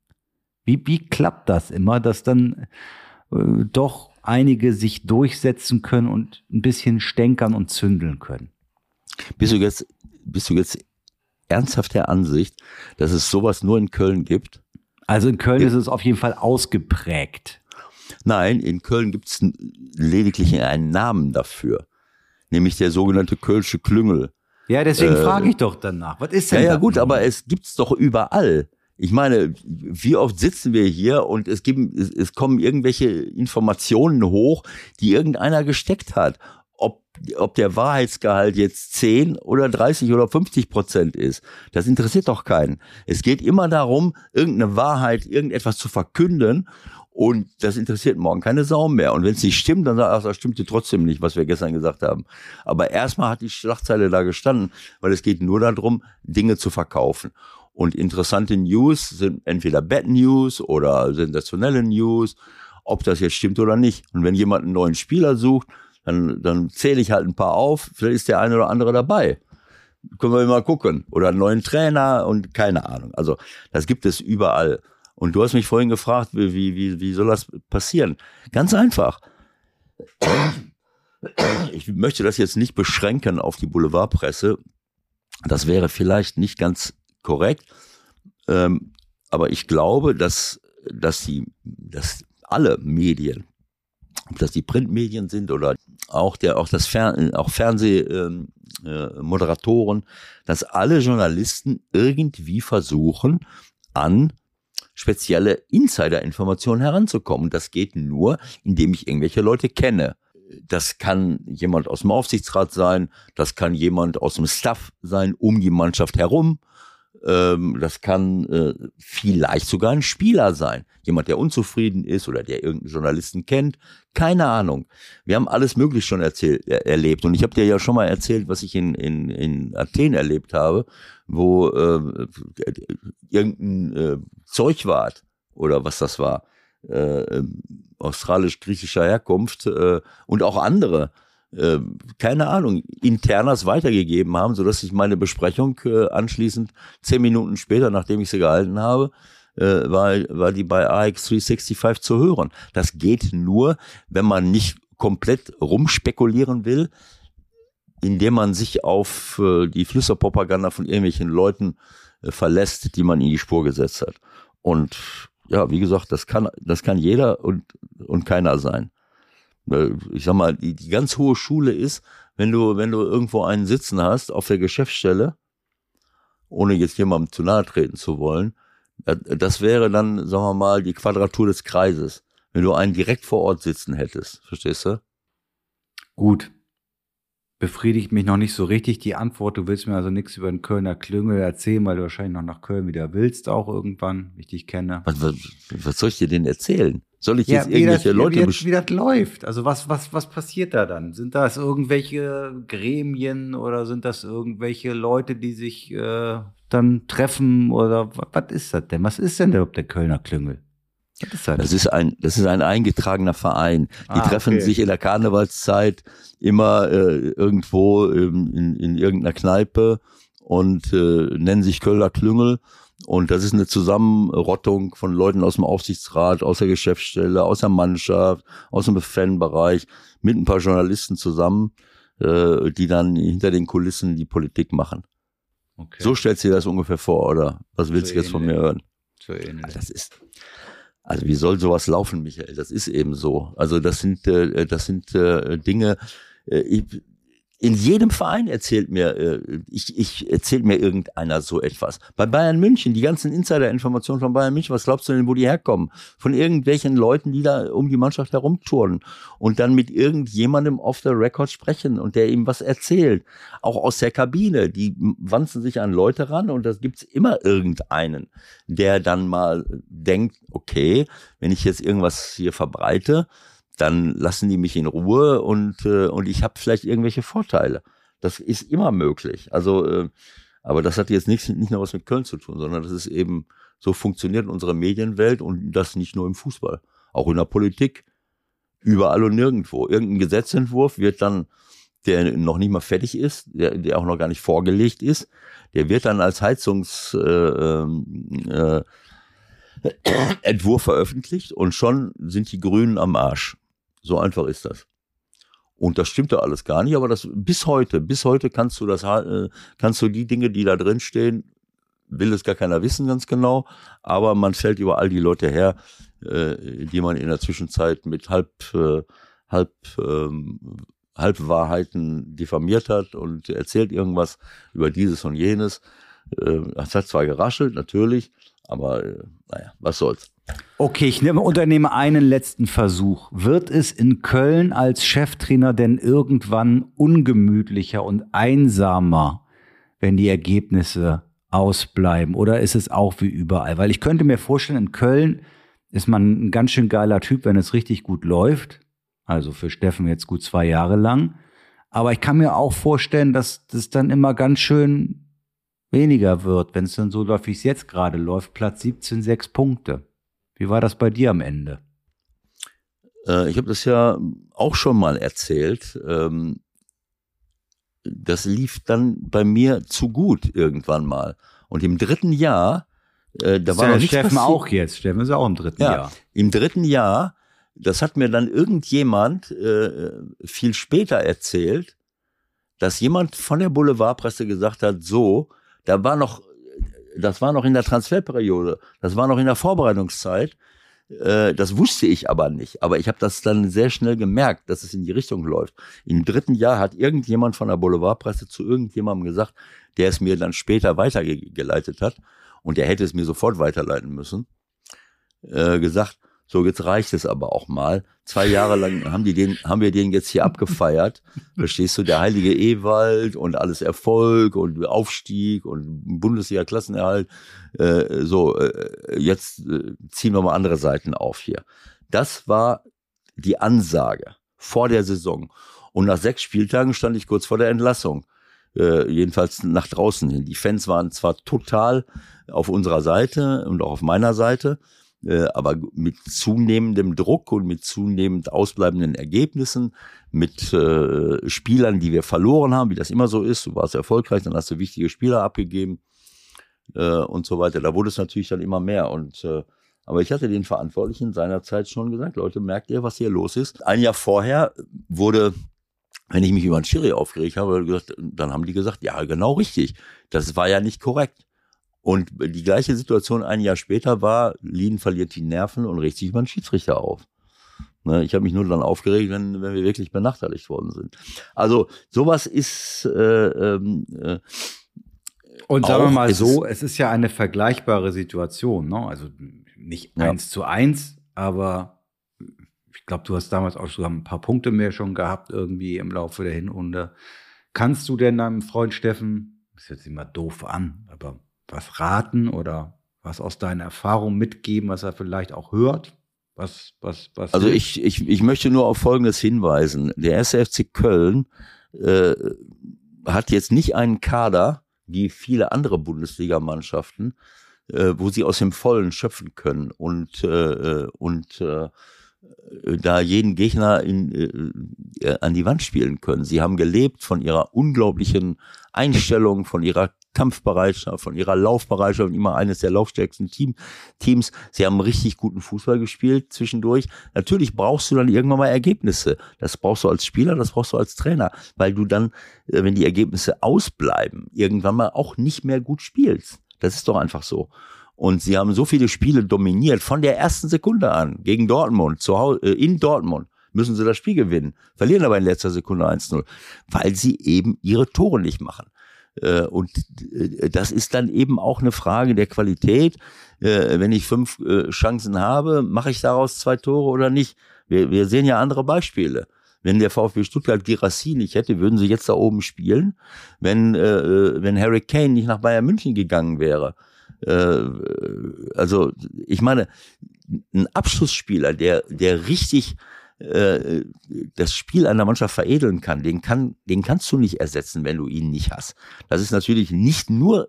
Wie, wie klappt das immer, dass dann äh, doch einige sich durchsetzen können und ein bisschen stänkern und zündeln können? bist du jetzt, bist du jetzt ernsthaft der Ansicht, dass es sowas nur in Köln gibt? Also in Köln ist es auf jeden Fall ausgeprägt. Nein, in Köln gibt es lediglich einen Namen dafür, nämlich der sogenannte Kölsche Klüngel. Ja, deswegen Äh, frage ich doch danach. Was ist Ja, denn ja, das gut, aber es gibt's doch überall. Ich meine, wie oft sitzen wir hier und es, gibt, es, es kommen irgendwelche Informationen hoch, die irgendeiner gesteckt hat. Ob, ob der Wahrheitsgehalt jetzt 10 oder 30 oder 50 Prozent ist, das interessiert doch keinen. Es geht immer darum, irgendeine Wahrheit, irgendetwas zu verkünden und das interessiert morgen keine Sau mehr. Und wenn es nicht stimmt, dann sagt, ach, das stimmte trotzdem nicht, was wir gestern gesagt haben. Aber erstmal hat die Schlagzeile da gestanden, weil es geht nur darum, Dinge zu verkaufen. Und interessante News sind entweder Bad News oder sensationelle News, ob das jetzt stimmt oder nicht. Und wenn jemand einen neuen Spieler sucht, dann, dann zähle ich halt ein paar auf, vielleicht ist der eine oder andere dabei. Können wir mal gucken. Oder einen neuen Trainer und keine Ahnung. Also das gibt es überall. Und du hast mich vorhin gefragt, wie, wie, wie, soll das passieren? Ganz einfach. Ich möchte das jetzt nicht beschränken auf die Boulevardpresse. Das wäre vielleicht nicht ganz korrekt. Ähm, aber ich glaube, dass, dass, die, dass alle Medien, ob das die Printmedien sind oder auch, der, auch das Fer auch Fernsehmoderatoren, äh, Moderatoren, dass alle Journalisten irgendwie versuchen, an spezielle Insider-Informationen heranzukommen. Das geht nur, indem ich irgendwelche Leute kenne. Das kann jemand aus dem Aufsichtsrat sein, das kann jemand aus dem Staff sein, um die Mannschaft herum. Ähm, das kann äh, vielleicht sogar ein Spieler sein. Jemand, der unzufrieden ist oder der irgendeinen Journalisten kennt. Keine Ahnung. Wir haben alles Mögliche schon erzählt, er, erlebt. Und ich habe dir ja schon mal erzählt, was ich in, in, in Athen erlebt habe, wo äh, irgendein äh, Zeugwart oder was das war, äh, australisch-griechischer Herkunft äh, und auch andere, äh, keine Ahnung, internas weitergegeben haben, sodass ich meine Besprechung äh, anschließend zehn Minuten später, nachdem ich sie gehalten habe, äh, war, war die bei AX365 zu hören. Das geht nur, wenn man nicht komplett rumspekulieren will, indem man sich auf äh, die Flüsterpropaganda von irgendwelchen Leuten äh, verlässt, die man in die Spur gesetzt hat. Und ja, wie gesagt, das kann, das kann jeder und, und keiner sein. Ich sag mal, die, die ganz hohe Schule ist, wenn du, wenn du irgendwo einen sitzen hast auf der Geschäftsstelle, ohne jetzt jemandem zu nahe treten zu wollen, das wäre dann, sagen wir mal, die Quadratur des Kreises. Wenn du einen direkt vor Ort sitzen hättest, verstehst du? Gut, befriedigt mich noch nicht so richtig die Antwort. Du willst mir also nichts über den Kölner Klüngel erzählen, weil du wahrscheinlich noch nach Köln wieder willst, auch irgendwann, wie ich dich kenne. Was, was, was soll ich dir denn erzählen? Soll ich ja, jetzt irgendwelche das, Leute wie, das, wie das läuft? Also was, was, was passiert da dann? Sind das irgendwelche Gremien oder sind das irgendwelche Leute, die sich äh, dann treffen oder was, was ist das denn? Was ist denn überhaupt der Kölner Klüngel? Ist das? das? ist ein, das ist ein eingetragener Verein. Die ah, treffen okay. sich in der Karnevalszeit immer äh, irgendwo ähm, in, in irgendeiner Kneipe und äh, nennen sich Kölner Klüngel. Und das ist eine Zusammenrottung von Leuten aus dem Aufsichtsrat, aus der Geschäftsstelle, aus der Mannschaft, aus dem Fanbereich, mit ein paar Journalisten zusammen, äh, die dann hinter den Kulissen die Politik machen. Okay. So stellst du dir das ungefähr vor, oder? Was willst so du jetzt von mir hören? So ähnlich. Das ist, also wie soll sowas laufen, Michael? Das ist eben so. Also das sind, äh, das sind äh, Dinge, äh, ich, in jedem Verein erzählt mir, äh, ich, ich erzählt mir irgendeiner so etwas. Bei Bayern München, die ganzen Insider-Informationen von Bayern München, was glaubst du denn, wo die herkommen? Von irgendwelchen Leuten, die da um die Mannschaft herumtouren und dann mit irgendjemandem off the record sprechen und der ihm was erzählt. Auch aus der Kabine, die wanzen sich an Leute ran und das gibt's immer irgendeinen, der dann mal denkt, okay, wenn ich jetzt irgendwas hier verbreite, dann lassen die mich in Ruhe und, äh, und ich habe vielleicht irgendwelche Vorteile. Das ist immer möglich. Also, äh, aber das hat jetzt nichts, nicht nur was mit Köln zu tun, sondern das ist eben, so funktioniert unsere Medienwelt und das nicht nur im Fußball, auch in der Politik, überall und nirgendwo. Irgendein Gesetzentwurf wird dann, der noch nicht mal fertig ist, der, der auch noch gar nicht vorgelegt ist, der wird dann als Heizungs äh, ähm, äh, Entwurf veröffentlicht und schon sind die Grünen am Arsch. So einfach ist das. Und das stimmt ja alles gar nicht, aber das bis heute, bis heute kannst du das, äh, kannst du die Dinge, die da drin stehen, will es gar keiner wissen ganz genau, aber man fällt über all die Leute her, äh, die man in der Zwischenzeit mit halb, äh, halb, ähm, Halbwahrheiten diffamiert hat und erzählt irgendwas über dieses und jenes. Es hat zwar geraschelt, natürlich, aber naja, was soll's. Okay, ich nehme, unternehme einen letzten Versuch. Wird es in Köln als Cheftrainer denn irgendwann ungemütlicher und einsamer, wenn die Ergebnisse ausbleiben? Oder ist es auch wie überall? Weil ich könnte mir vorstellen, in Köln ist man ein ganz schön geiler Typ, wenn es richtig gut läuft. Also für Steffen jetzt gut zwei Jahre lang. Aber ich kann mir auch vorstellen, dass das dann immer ganz schön weniger wird, wenn es dann so läuft, wie es jetzt gerade läuft. Platz 17, sechs Punkte. Wie war das bei dir am Ende? Äh, ich habe das ja auch schon mal erzählt. Ähm, das lief dann bei mir zu gut irgendwann mal. Und im dritten Jahr, äh, da war ja noch Steffen auch jetzt. Steffen ist auch im dritten ja, Jahr. Im dritten Jahr, das hat mir dann irgendjemand äh, viel später erzählt, dass jemand von der Boulevardpresse gesagt hat, so, da war noch das war noch in der Transferperiode, das war noch in der Vorbereitungszeit. Äh, das wusste ich aber nicht. Aber ich habe das dann sehr schnell gemerkt, dass es in die Richtung läuft. Im dritten Jahr hat irgendjemand von der Boulevardpresse zu irgendjemandem gesagt, der es mir dann später weitergeleitet hat und der hätte es mir sofort weiterleiten müssen, äh, gesagt, so, jetzt reicht es aber auch mal. Zwei Jahre lang haben die den, haben wir den jetzt hier abgefeiert. Verstehst du, der heilige Ewald und alles Erfolg und Aufstieg und Bundesliga-Klassenerhalt. Äh, so, äh, jetzt äh, ziehen wir mal andere Seiten auf hier. Das war die Ansage vor der Saison. Und nach sechs Spieltagen stand ich kurz vor der Entlassung. Äh, jedenfalls nach draußen hin. Die Fans waren zwar total auf unserer Seite und auch auf meiner Seite, aber mit zunehmendem Druck und mit zunehmend ausbleibenden Ergebnissen, mit äh, Spielern, die wir verloren haben, wie das immer so ist. Du warst erfolgreich, dann hast du wichtige Spieler abgegeben äh, und so weiter. Da wurde es natürlich dann immer mehr und äh, aber ich hatte den Verantwortlichen seinerzeit schon gesagt, Leute, merkt ihr, was hier los ist? Ein Jahr vorher wurde wenn ich mich über einen Schiri aufgeregt habe, dann haben die gesagt, ja, genau richtig. Das war ja nicht korrekt. Und die gleiche Situation ein Jahr später war, Lien verliert die Nerven und regt sich über den Schiedsrichter auf. Ne, ich habe mich nur dann aufgeregt, wenn, wenn wir wirklich benachteiligt worden sind. Also sowas ist äh, ähm, äh, und sagen wir mal so, es ist ja eine vergleichbare Situation, ne? Also nicht ja. eins zu eins, aber ich glaube, du hast damals auch sogar ein paar Punkte mehr schon gehabt, irgendwie im Laufe der Hinrunde. Kannst du denn deinem Freund Steffen, ist jetzt immer doof an, aber was raten oder was aus deiner Erfahrung mitgeben, was er vielleicht auch hört? Was, was, was also ich, ich, ich möchte nur auf Folgendes hinweisen. Der SFC Köln äh, hat jetzt nicht einen Kader wie viele andere Bundesligamannschaften, äh, wo sie aus dem Vollen schöpfen können und, äh, und äh, da jeden Gegner in, äh, an die Wand spielen können. Sie haben gelebt von ihrer unglaublichen Einstellung, von ihrer Kampfbereitschaft, von ihrer Laufbereitschaft und immer eines der laufstärksten Team, Teams. Sie haben richtig guten Fußball gespielt zwischendurch. Natürlich brauchst du dann irgendwann mal Ergebnisse. Das brauchst du als Spieler, das brauchst du als Trainer, weil du dann, äh, wenn die Ergebnisse ausbleiben, irgendwann mal auch nicht mehr gut spielst. Das ist doch einfach so. Und sie haben so viele Spiele dominiert von der ersten Sekunde an gegen Dortmund, zu Hause, äh, in Dortmund müssen sie das Spiel gewinnen, verlieren aber in letzter Sekunde 1-0, weil sie eben ihre Tore nicht machen. Äh, und äh, das ist dann eben auch eine Frage der Qualität. Wenn ich fünf Chancen habe, mache ich daraus zwei Tore oder nicht? Wir, wir sehen ja andere Beispiele. Wenn der VfB Stuttgart Girassi nicht hätte, würden sie jetzt da oben spielen. Wenn, wenn Harry Kane nicht nach Bayern München gegangen wäre, äh, also ich meine, ein Abschlussspieler, der, der richtig äh, das Spiel einer Mannschaft veredeln kann, den kann, den kannst du nicht ersetzen, wenn du ihn nicht hast. Das ist natürlich nicht nur,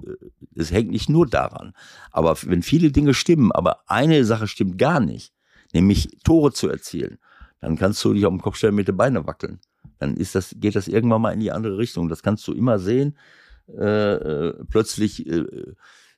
es hängt nicht nur daran. Aber wenn viele Dinge stimmen, aber eine Sache stimmt gar nicht, nämlich Tore zu erzielen, dann kannst du dich auf den Kopf stellen mit den Beinen wackeln. Dann ist das, geht das irgendwann mal in die andere Richtung. Das kannst du immer sehen. Äh, äh plötzlich äh,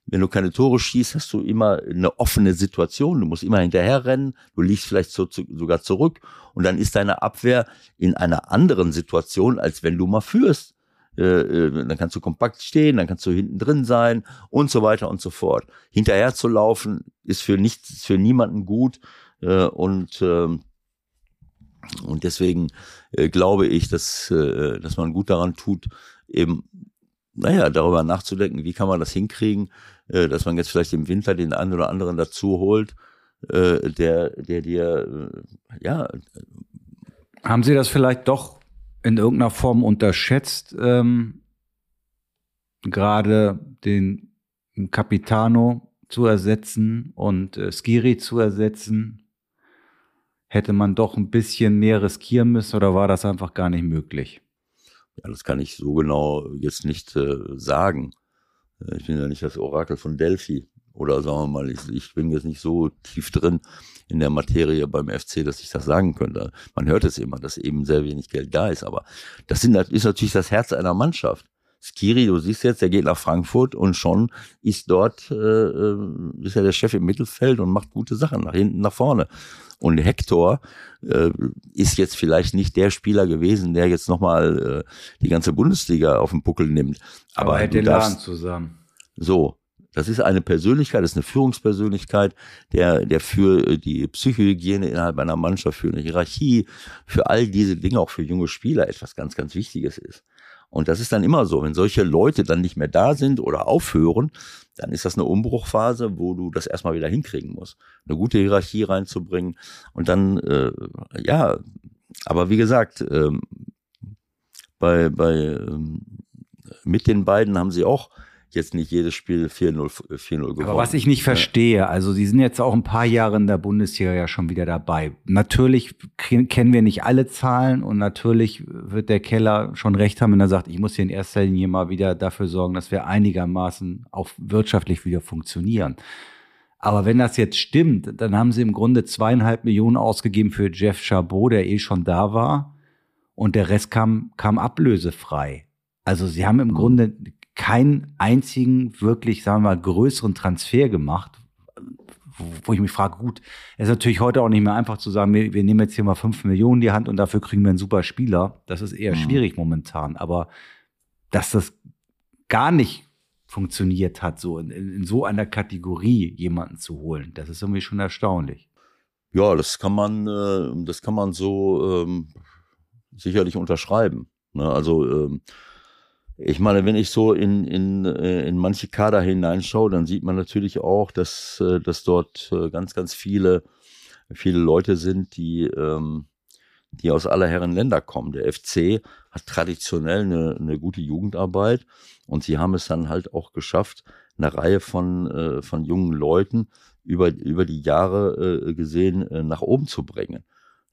wenn du keine Tore schießt, hast du immer eine offene Situation. Du musst immer hinterher rennen. Du liegst vielleicht so, zu, sogar zurück. Und dann ist deine Abwehr in einer anderen Situation, als wenn du mal führst. Äh, äh, dann kannst du kompakt stehen, dann kannst du hinten drin sein und so weiter und so fort. Hinterher zu laufen ist für nichts, für niemanden gut. Äh, und, äh, und deswegen glaube ich, dass, dass man gut daran tut, eben naja, darüber nachzudenken, wie kann man das hinkriegen, dass man jetzt vielleicht im Winter den einen oder anderen dazu holt, äh, der, der dir, äh, ja. Haben Sie das vielleicht doch in irgendeiner Form unterschätzt, ähm, gerade den Capitano zu ersetzen und äh, Skiri zu ersetzen? Hätte man doch ein bisschen mehr riskieren müssen oder war das einfach gar nicht möglich? Ja, das kann ich so genau jetzt nicht äh, sagen. Äh, ich bin ja nicht das Orakel von Delphi. Oder sagen wir mal, ich, ich bin jetzt nicht so tief drin in der Materie beim FC, dass ich das sagen könnte. Man hört es immer, dass eben sehr wenig Geld da ist. Aber das sind, ist natürlich das Herz einer Mannschaft. Skiri, du siehst jetzt, der geht nach Frankfurt und schon ist dort, äh, äh, ist er der Chef im Mittelfeld und macht gute Sachen, nach hinten, nach vorne. Und Hector äh, ist jetzt vielleicht nicht der Spieler gewesen, der jetzt nochmal äh, die ganze Bundesliga auf den Buckel nimmt. Aber, Aber hätte Laden zusammen. So, das ist eine Persönlichkeit, das ist eine Führungspersönlichkeit, der, der für die Psychohygiene innerhalb einer Mannschaft, für eine Hierarchie, für all diese Dinge, auch für junge Spieler etwas ganz, ganz Wichtiges ist. Und das ist dann immer so, wenn solche Leute dann nicht mehr da sind oder aufhören, dann ist das eine Umbruchphase, wo du das erstmal wieder hinkriegen musst. Eine gute Hierarchie reinzubringen und dann, äh, ja, aber wie gesagt, ähm, bei, bei, ähm, mit den beiden haben sie auch jetzt nicht jedes Spiel 4-0 4 gewonnen. Aber was ich nicht verstehe, also sie sind jetzt auch ein paar Jahre in der Bundesliga ja schon wieder dabei. Natürlich kennen wir nicht alle Zahlen und natürlich wird der Keller schon recht haben, wenn er sagt, ich muss hier in erster Linie mal wieder dafür sorgen, dass wir einigermaßen auch wirtschaftlich wieder funktionieren. Aber wenn das jetzt stimmt, dann haben sie im Grunde zweieinhalb Millionen ausgegeben für Jeff Chabot, der eh schon da war. Und der Rest kam, kam ablösefrei. Also sie haben im mhm. Grunde keinen einzigen wirklich, sagen wir mal, größeren Transfer gemacht, wo ich mich frage, gut, es ist natürlich heute auch nicht mehr einfach zu sagen, wir, wir, nehmen jetzt hier mal fünf Millionen in die Hand und dafür kriegen wir einen super Spieler. Das ist eher mhm. schwierig momentan. Aber dass das gar nicht funktioniert hat, so in, in, so einer Kategorie jemanden zu holen, das ist irgendwie schon erstaunlich. Ja, das kann man, äh, das kann man so ähm, sicherlich unterschreiben. Ne? Also ähm, ich meine, wenn ich so in, in, äh, in manche Kader hineinschaue, dann sieht man natürlich auch, dass, äh, dass dort äh, ganz, ganz viele, viele Leute sind, die, ähm, die aus aller Herren Länder kommen. Der FC hat traditionell eine, eine gute Jugendarbeit und sie haben es dann halt auch geschafft, eine Reihe von, von jungen Leuten über, über die Jahre gesehen nach oben zu bringen.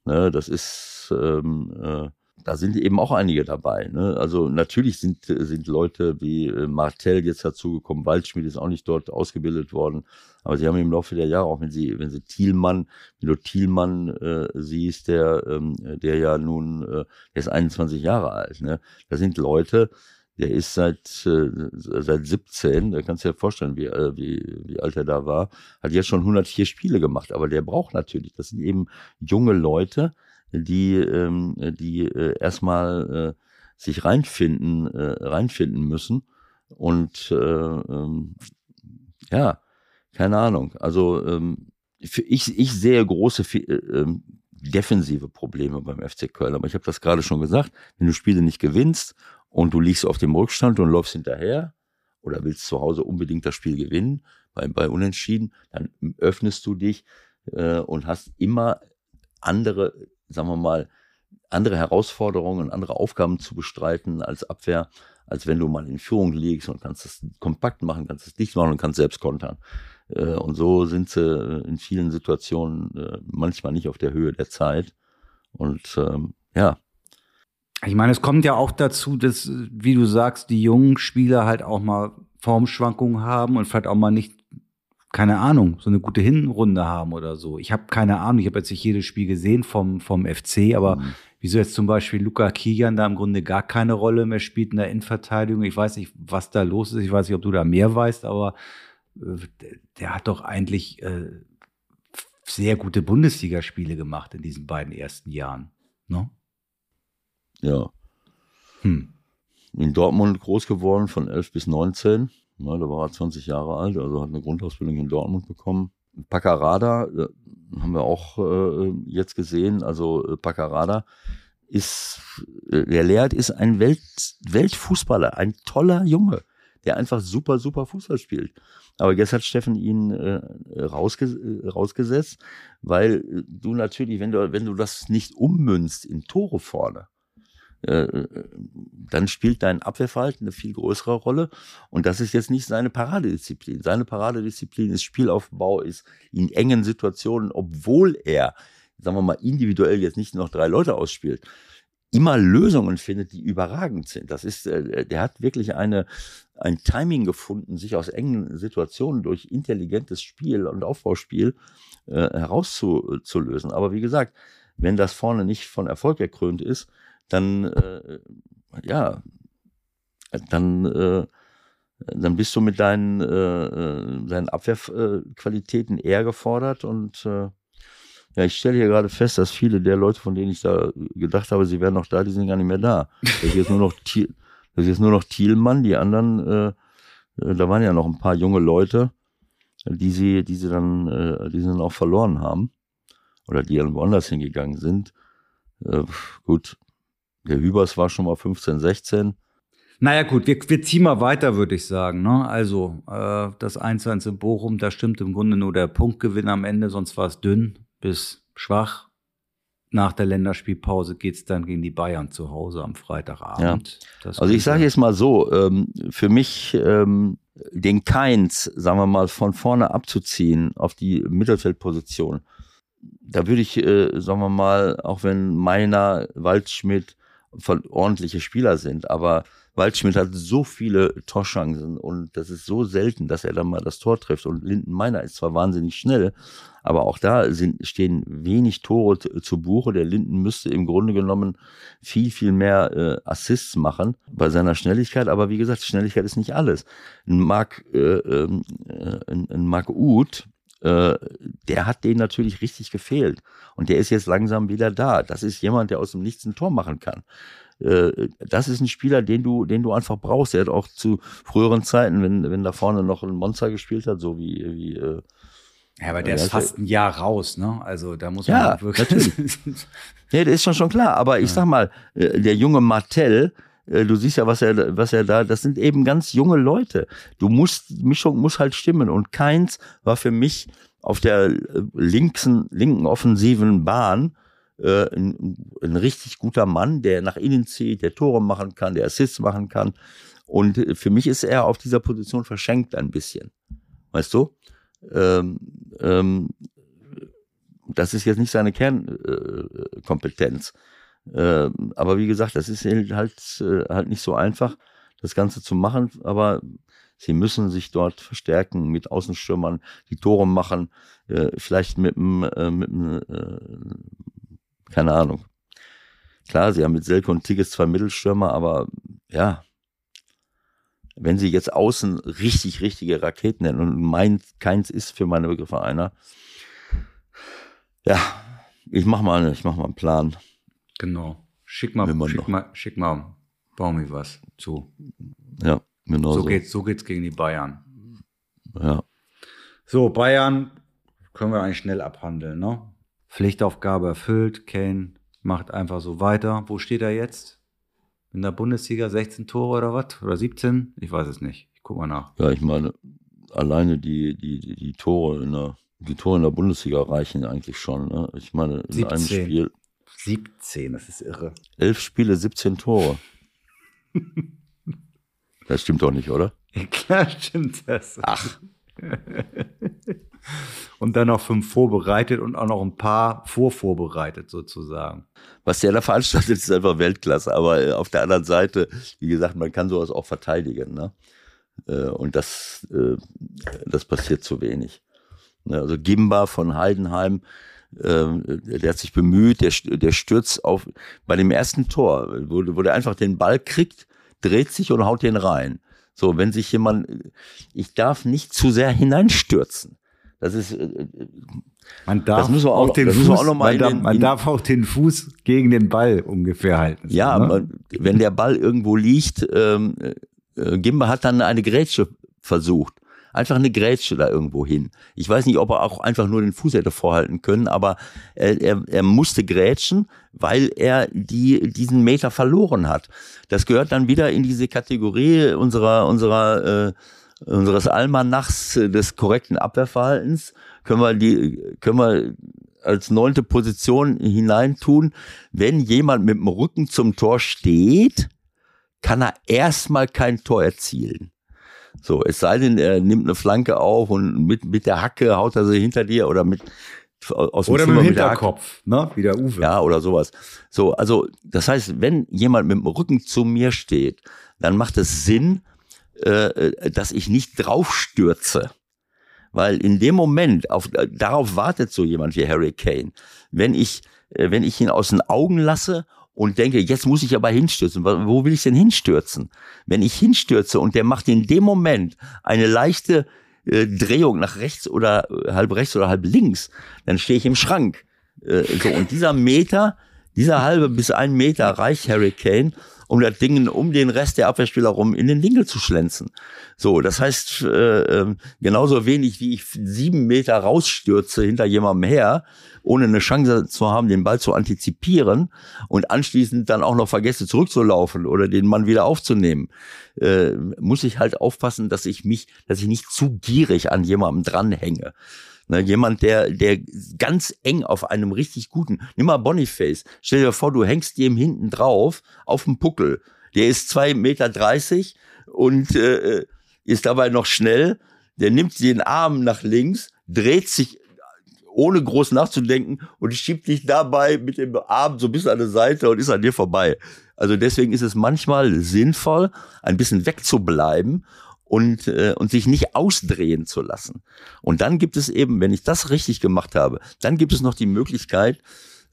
Ne, das ist ähm, da sind eben auch einige dabei. Ne? Also natürlich sind, sind Leute wie äh, Martell jetzt dazugekommen, Waldschmidt ist auch nicht dort ausgebildet worden, aber sie haben im Laufe der Jahre, auch wenn sie, wenn sie Thielmann, wenn du Thielmann äh, siehst, der, ähm, der ja nun, äh, der ist 21 Jahre alt, ne? Da sind Leute, der ist seit, äh, seit 17, da kannst du dir vorstellen, wie, äh, wie, wie alt er da war, hat jetzt schon 104 Spiele gemacht, aber der braucht natürlich, das sind eben junge Leute, die, ähm, die äh, erstmal äh, sich reinfinden, äh, reinfinden müssen. Und äh, ähm, ja, keine Ahnung. Also ähm, ich, ich sehe große äh, ähm, defensive Probleme beim FC Köln. Aber ich habe das gerade schon gesagt, wenn du Spiele nicht gewinnst und du liegst auf dem Rückstand und läufst hinterher oder willst zu Hause unbedingt das Spiel gewinnen, bei, bei Unentschieden, dann öffnest du dich äh, und hast immer andere sagen wir mal, andere Herausforderungen und andere Aufgaben zu bestreiten als Abwehr, als wenn du mal in Führung liegst und kannst es kompakt machen, kannst es dicht machen und kannst selbst kontern. Äh, und so sind sie in vielen Situationen äh, manchmal nicht auf der Höhe der Zeit. Und ähm, ja. Ich meine, es kommt ja auch dazu, dass, wie du sagst, die jungen Spieler halt auch mal Formschwankungen haben und vielleicht auch mal nicht keine Ahnung, so eine gute Hinrunde haben oder so. Ich habe keine Ahnung, ich habe jetzt nicht jedes Spiel gesehen vom, vom FC, aber mhm. wieso jetzt zum Beispiel Luca Kigan da im Grunde gar keine Rolle mehr spielt in der Innenverteidigung. Ich weiß nicht, was da los ist. Ich weiß nicht, ob du da mehr weißt, aber äh, der hat doch eigentlich äh, sehr gute Bundesligaspiele gemacht in diesen beiden ersten Jahren. Ne? Ja. Hm. In Dortmund groß geworden von 11 bis 19 Ne, da war er 20 Jahre alt, also hat eine Grundausbildung in Dortmund bekommen. Paccarada äh, haben wir auch äh, jetzt gesehen. Also äh, Paccarada ist, äh, der Lehrt ist ein Welt, Weltfußballer, ein toller Junge, der einfach super, super Fußball spielt. Aber jetzt hat Steffen ihn äh, rausge rausgesetzt, weil du natürlich, wenn du, wenn du das nicht ummünzt in Tore vorne, äh, dann spielt dein Abwehrverhalten eine viel größere Rolle. Und das ist jetzt nicht seine Paradedisziplin. Seine Paradedisziplin ist Spielaufbau, ist in engen Situationen, obwohl er, sagen wir mal, individuell jetzt nicht noch drei Leute ausspielt, immer Lösungen findet, die überragend sind. Das ist, äh, der hat wirklich eine, ein Timing gefunden, sich aus engen Situationen durch intelligentes Spiel und Aufbauspiel äh, herauszulösen. Aber wie gesagt, wenn das vorne nicht von Erfolg erkrönt ist, dann, äh, ja, dann, äh, dann bist du mit deinen, äh, äh deinen Abwehrqualitäten eher gefordert und äh, ja, ich stelle hier gerade fest, dass viele der Leute, von denen ich da gedacht habe, sie wären noch da, die sind gar nicht mehr da. Das ist nur noch, Thiel, das ist nur noch Thielmann, die anderen, äh, äh, da waren ja noch ein paar junge Leute, die sie, die sie dann, äh, die sie dann auch verloren haben. Oder die dann woanders hingegangen sind. Äh, gut, der Hübers war schon mal 15, 16. Naja, gut, wir, wir ziehen mal weiter, würde ich sagen. Ne? Also, äh, das 1-1 in Bochum, da stimmt im Grunde nur der Punktgewinn am Ende, sonst war es dünn bis schwach. Nach der Länderspielpause geht es dann gegen die Bayern zu Hause am Freitagabend. Ja. Also ich sage jetzt mal so, ähm, für mich ähm, den Keins, sagen wir mal, von vorne abzuziehen auf die Mittelfeldposition, da würde ich, äh, sagen wir mal, auch wenn Meiner, Waldschmidt, ordentliche Spieler sind. Aber Waldschmidt hat so viele Torchancen und das ist so selten, dass er dann mal das Tor trifft. Und Linden Meiner ist zwar wahnsinnig schnell, aber auch da sind, stehen wenig Tore zu Buche. Der Linden müsste im Grunde genommen viel, viel mehr äh, Assists machen bei seiner Schnelligkeit. Aber wie gesagt, Schnelligkeit ist nicht alles. Ein Mark, äh, ähm, äh, ein, Mark Uth, äh, der hat denen natürlich richtig gefehlt. Und der ist jetzt langsam wieder da. Das ist jemand, der aus dem Nichts ein Tor machen kann äh, das ist ein Spieler, den du, den du einfach brauchst. Er hat auch zu früheren Zeiten, wenn, wenn da vorne noch ein Monster gespielt hat, so wie, wie äh, ja, aber der ist fast ein Jahr raus, ne? Also da muss man ja, wirklich. Natürlich. ja, das ist schon schon klar. Aber ich ja. sag mal, äh, der junge Martell, äh, du siehst ja, was er, was er da, das sind eben ganz junge Leute. Du musst, Mischung muss halt stimmen. Und keins war für mich auf der äh, linken, linken offensiven Bahn äh, ein, ein richtig guter Mann, der nach innen zieht, der Tore machen kann, der Assists machen kann. Und für mich ist er auf dieser Position verschenkt ein bisschen. Weißt du? ähm, ähm, das ist jetzt nicht seine Kernkompetenz. Äh, äh, aber wie gesagt, das ist halt, äh, halt nicht so einfach, das Ganze zu machen. Aber sie müssen sich dort verstärken mit Außenstürmern, die Tore machen, äh, vielleicht mit einem, äh, mit einem äh, keine Ahnung. Klar, sie haben mit Selke und Tigges zwei Mittelstürmer, aber ja, wenn sie jetzt außen richtig, richtige Raketen nennen und mein, keins ist für meine Begriffe einer, ja, ich mach mal, ich mach mal einen Plan. Genau. Schick mal, schick mal, schick mal Baumi was zu. Ja, genau. So, so geht's, so geht's gegen die Bayern. Ja. So, Bayern können wir eigentlich schnell abhandeln, ne? Pflichtaufgabe erfüllt. Kane macht einfach so weiter. Wo steht er jetzt? in der Bundesliga 16 Tore oder was? Oder 17? Ich weiß es nicht. Ich guck mal nach. Ja, ich meine, alleine die, die, die, die Tore in der, die Tore in der Bundesliga reichen eigentlich schon. Ne? Ich meine, in 17. einem Spiel. 17, das ist irre. Elf Spiele, 17 Tore. das stimmt doch nicht, oder? Klar stimmt das. Ach. und dann noch fünf vorbereitet und auch noch ein paar vorvorbereitet sozusagen. Was der da veranstaltet, ist einfach Weltklasse. Aber äh, auf der anderen Seite, wie gesagt, man kann sowas auch verteidigen. Ne? Äh, und das, äh, das passiert zu wenig. Ne, also Gimba von Heidenheim, der hat sich bemüht, der, der stürzt auf, bei dem ersten Tor, wo, wo der einfach den Ball kriegt, dreht sich und haut den rein. So, wenn sich jemand, ich darf nicht zu sehr hineinstürzen. Das ist, äh, man darf, auch, auch, den Fuß, auch man, darf, den, man darf auch den Fuß gegen den Ball ungefähr halten. Ja, ne? aber wenn der Ball irgendwo liegt, ähm, äh, Gimba hat dann eine Grätsche versucht. Einfach eine Grätsche da irgendwo hin. Ich weiß nicht, ob er auch einfach nur den Fuß hätte vorhalten können, aber er, er, er musste grätschen, weil er die, diesen Meter verloren hat. Das gehört dann wieder in diese Kategorie unserer, unserer äh, unseres Almanachs des korrekten Abwehrverhaltens können wir die, können wir als neunte Position hineintun. Wenn jemand mit dem Rücken zum Tor steht, kann er erstmal kein Tor erzielen. So, es sei denn, er nimmt eine Flanke auf und mit, mit der Hacke haut er sie hinter dir oder mit, aus dem oder Zimmer mit dem Hinterkopf, ne? Wie der Uwe. Ja, oder sowas. So, also, das heißt, wenn jemand mit dem Rücken zu mir steht, dann macht es Sinn, äh, dass ich nicht draufstürze. Weil in dem Moment, auf, darauf wartet so jemand wie Harry Kane. Wenn ich, äh, wenn ich ihn aus den Augen lasse und denke, jetzt muss ich aber hinstürzen. Wo will ich denn hinstürzen? Wenn ich hinstürze und der macht in dem Moment eine leichte äh, Drehung nach rechts oder äh, halb rechts oder halb links, dann stehe ich im Schrank. Äh, so, und dieser Meter, dieser halbe bis ein Meter reicht Harry Kane um das Ding um den Rest der Abwehrspieler rum in den Winkel zu schlenzen. So, das heißt, äh, äh, genauso wenig wie ich sieben Meter rausstürze hinter jemandem her, ohne eine Chance zu haben, den Ball zu antizipieren und anschließend dann auch noch vergesse zurückzulaufen oder den Mann wieder aufzunehmen, äh, muss ich halt aufpassen, dass ich mich, dass ich nicht zu gierig an jemandem dranhänge. Ne, jemand, der, der ganz eng auf einem richtig guten, nimm mal Boniface, stell dir vor, du hängst dem hinten drauf auf dem Puckel. Der ist zwei Meter dreißig und äh, ist dabei noch schnell. Der nimmt den Arm nach links, dreht sich ohne groß nachzudenken und schiebt dich dabei mit dem Arm so bis an die Seite und ist an dir vorbei. Also deswegen ist es manchmal sinnvoll, ein bisschen wegzubleiben und, äh, und sich nicht ausdrehen zu lassen. Und dann gibt es eben, wenn ich das richtig gemacht habe, dann gibt es noch die Möglichkeit,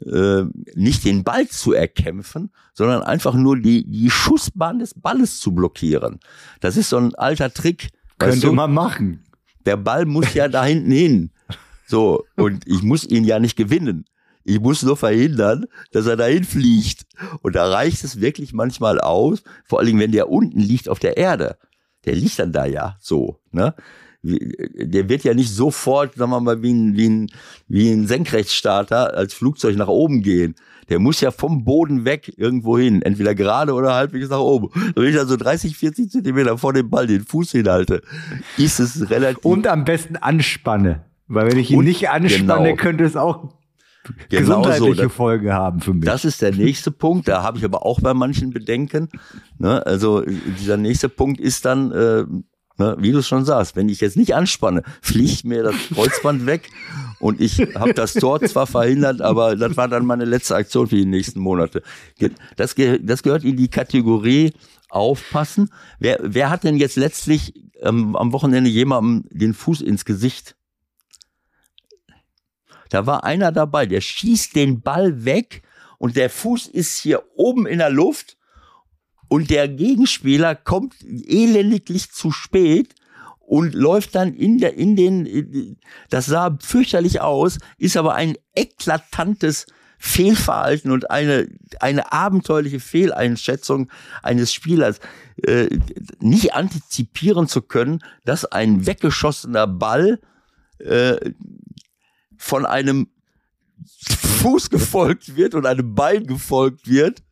äh, nicht den Ball zu erkämpfen, sondern einfach nur die, die Schussbahn des Balles zu blockieren. Das ist so ein alter Trick. Könnte man machen. Der Ball muss ja da hinten hin. So, und ich muss ihn ja nicht gewinnen. Ich muss nur verhindern, dass er dahin fliegt. Und da reicht es wirklich manchmal aus, vor allen Dingen, wenn der unten liegt auf der Erde der liegt dann da ja so, ne? Der wird ja nicht sofort, sagen wir mal, wie ein, wie ein, wie ein Senkrechtstarter als Flugzeug nach oben gehen. Der muss ja vom Boden weg irgendwo hin, entweder gerade oder halbwegs nach oben. Wenn ich dann so 30, 40 Zentimeter vor dem Ball den Fuß hinhalte, ist es relativ. Und am besten anspanne. Weil wenn ich ihn nicht anspanne, genau. könnte es auch genau gesundheitliche so. Folgen haben für mich. Das ist der nächste Punkt. Da habe ich aber auch bei manchen Bedenken. Ne? Also dieser nächste Punkt ist dann, äh, ne, wie du schon sagst, wenn ich jetzt nicht anspanne, fliegt mir das Kreuzband weg und ich habe das Tor zwar verhindert, aber das war dann meine letzte Aktion für die nächsten Monate. Das, ge das gehört in die Kategorie aufpassen. Wer, wer hat denn jetzt letztlich ähm, am Wochenende jemandem den Fuß ins Gesicht da war einer dabei, der schießt den Ball weg und der Fuß ist hier oben in der Luft und der Gegenspieler kommt elendiglich zu spät und läuft dann in der in den das sah fürchterlich aus, ist aber ein eklatantes Fehlverhalten und eine eine abenteuerliche Fehleinschätzung eines Spielers äh, nicht antizipieren zu können, dass ein weggeschossener Ball äh, von einem Fuß gefolgt wird und einem Bein gefolgt wird,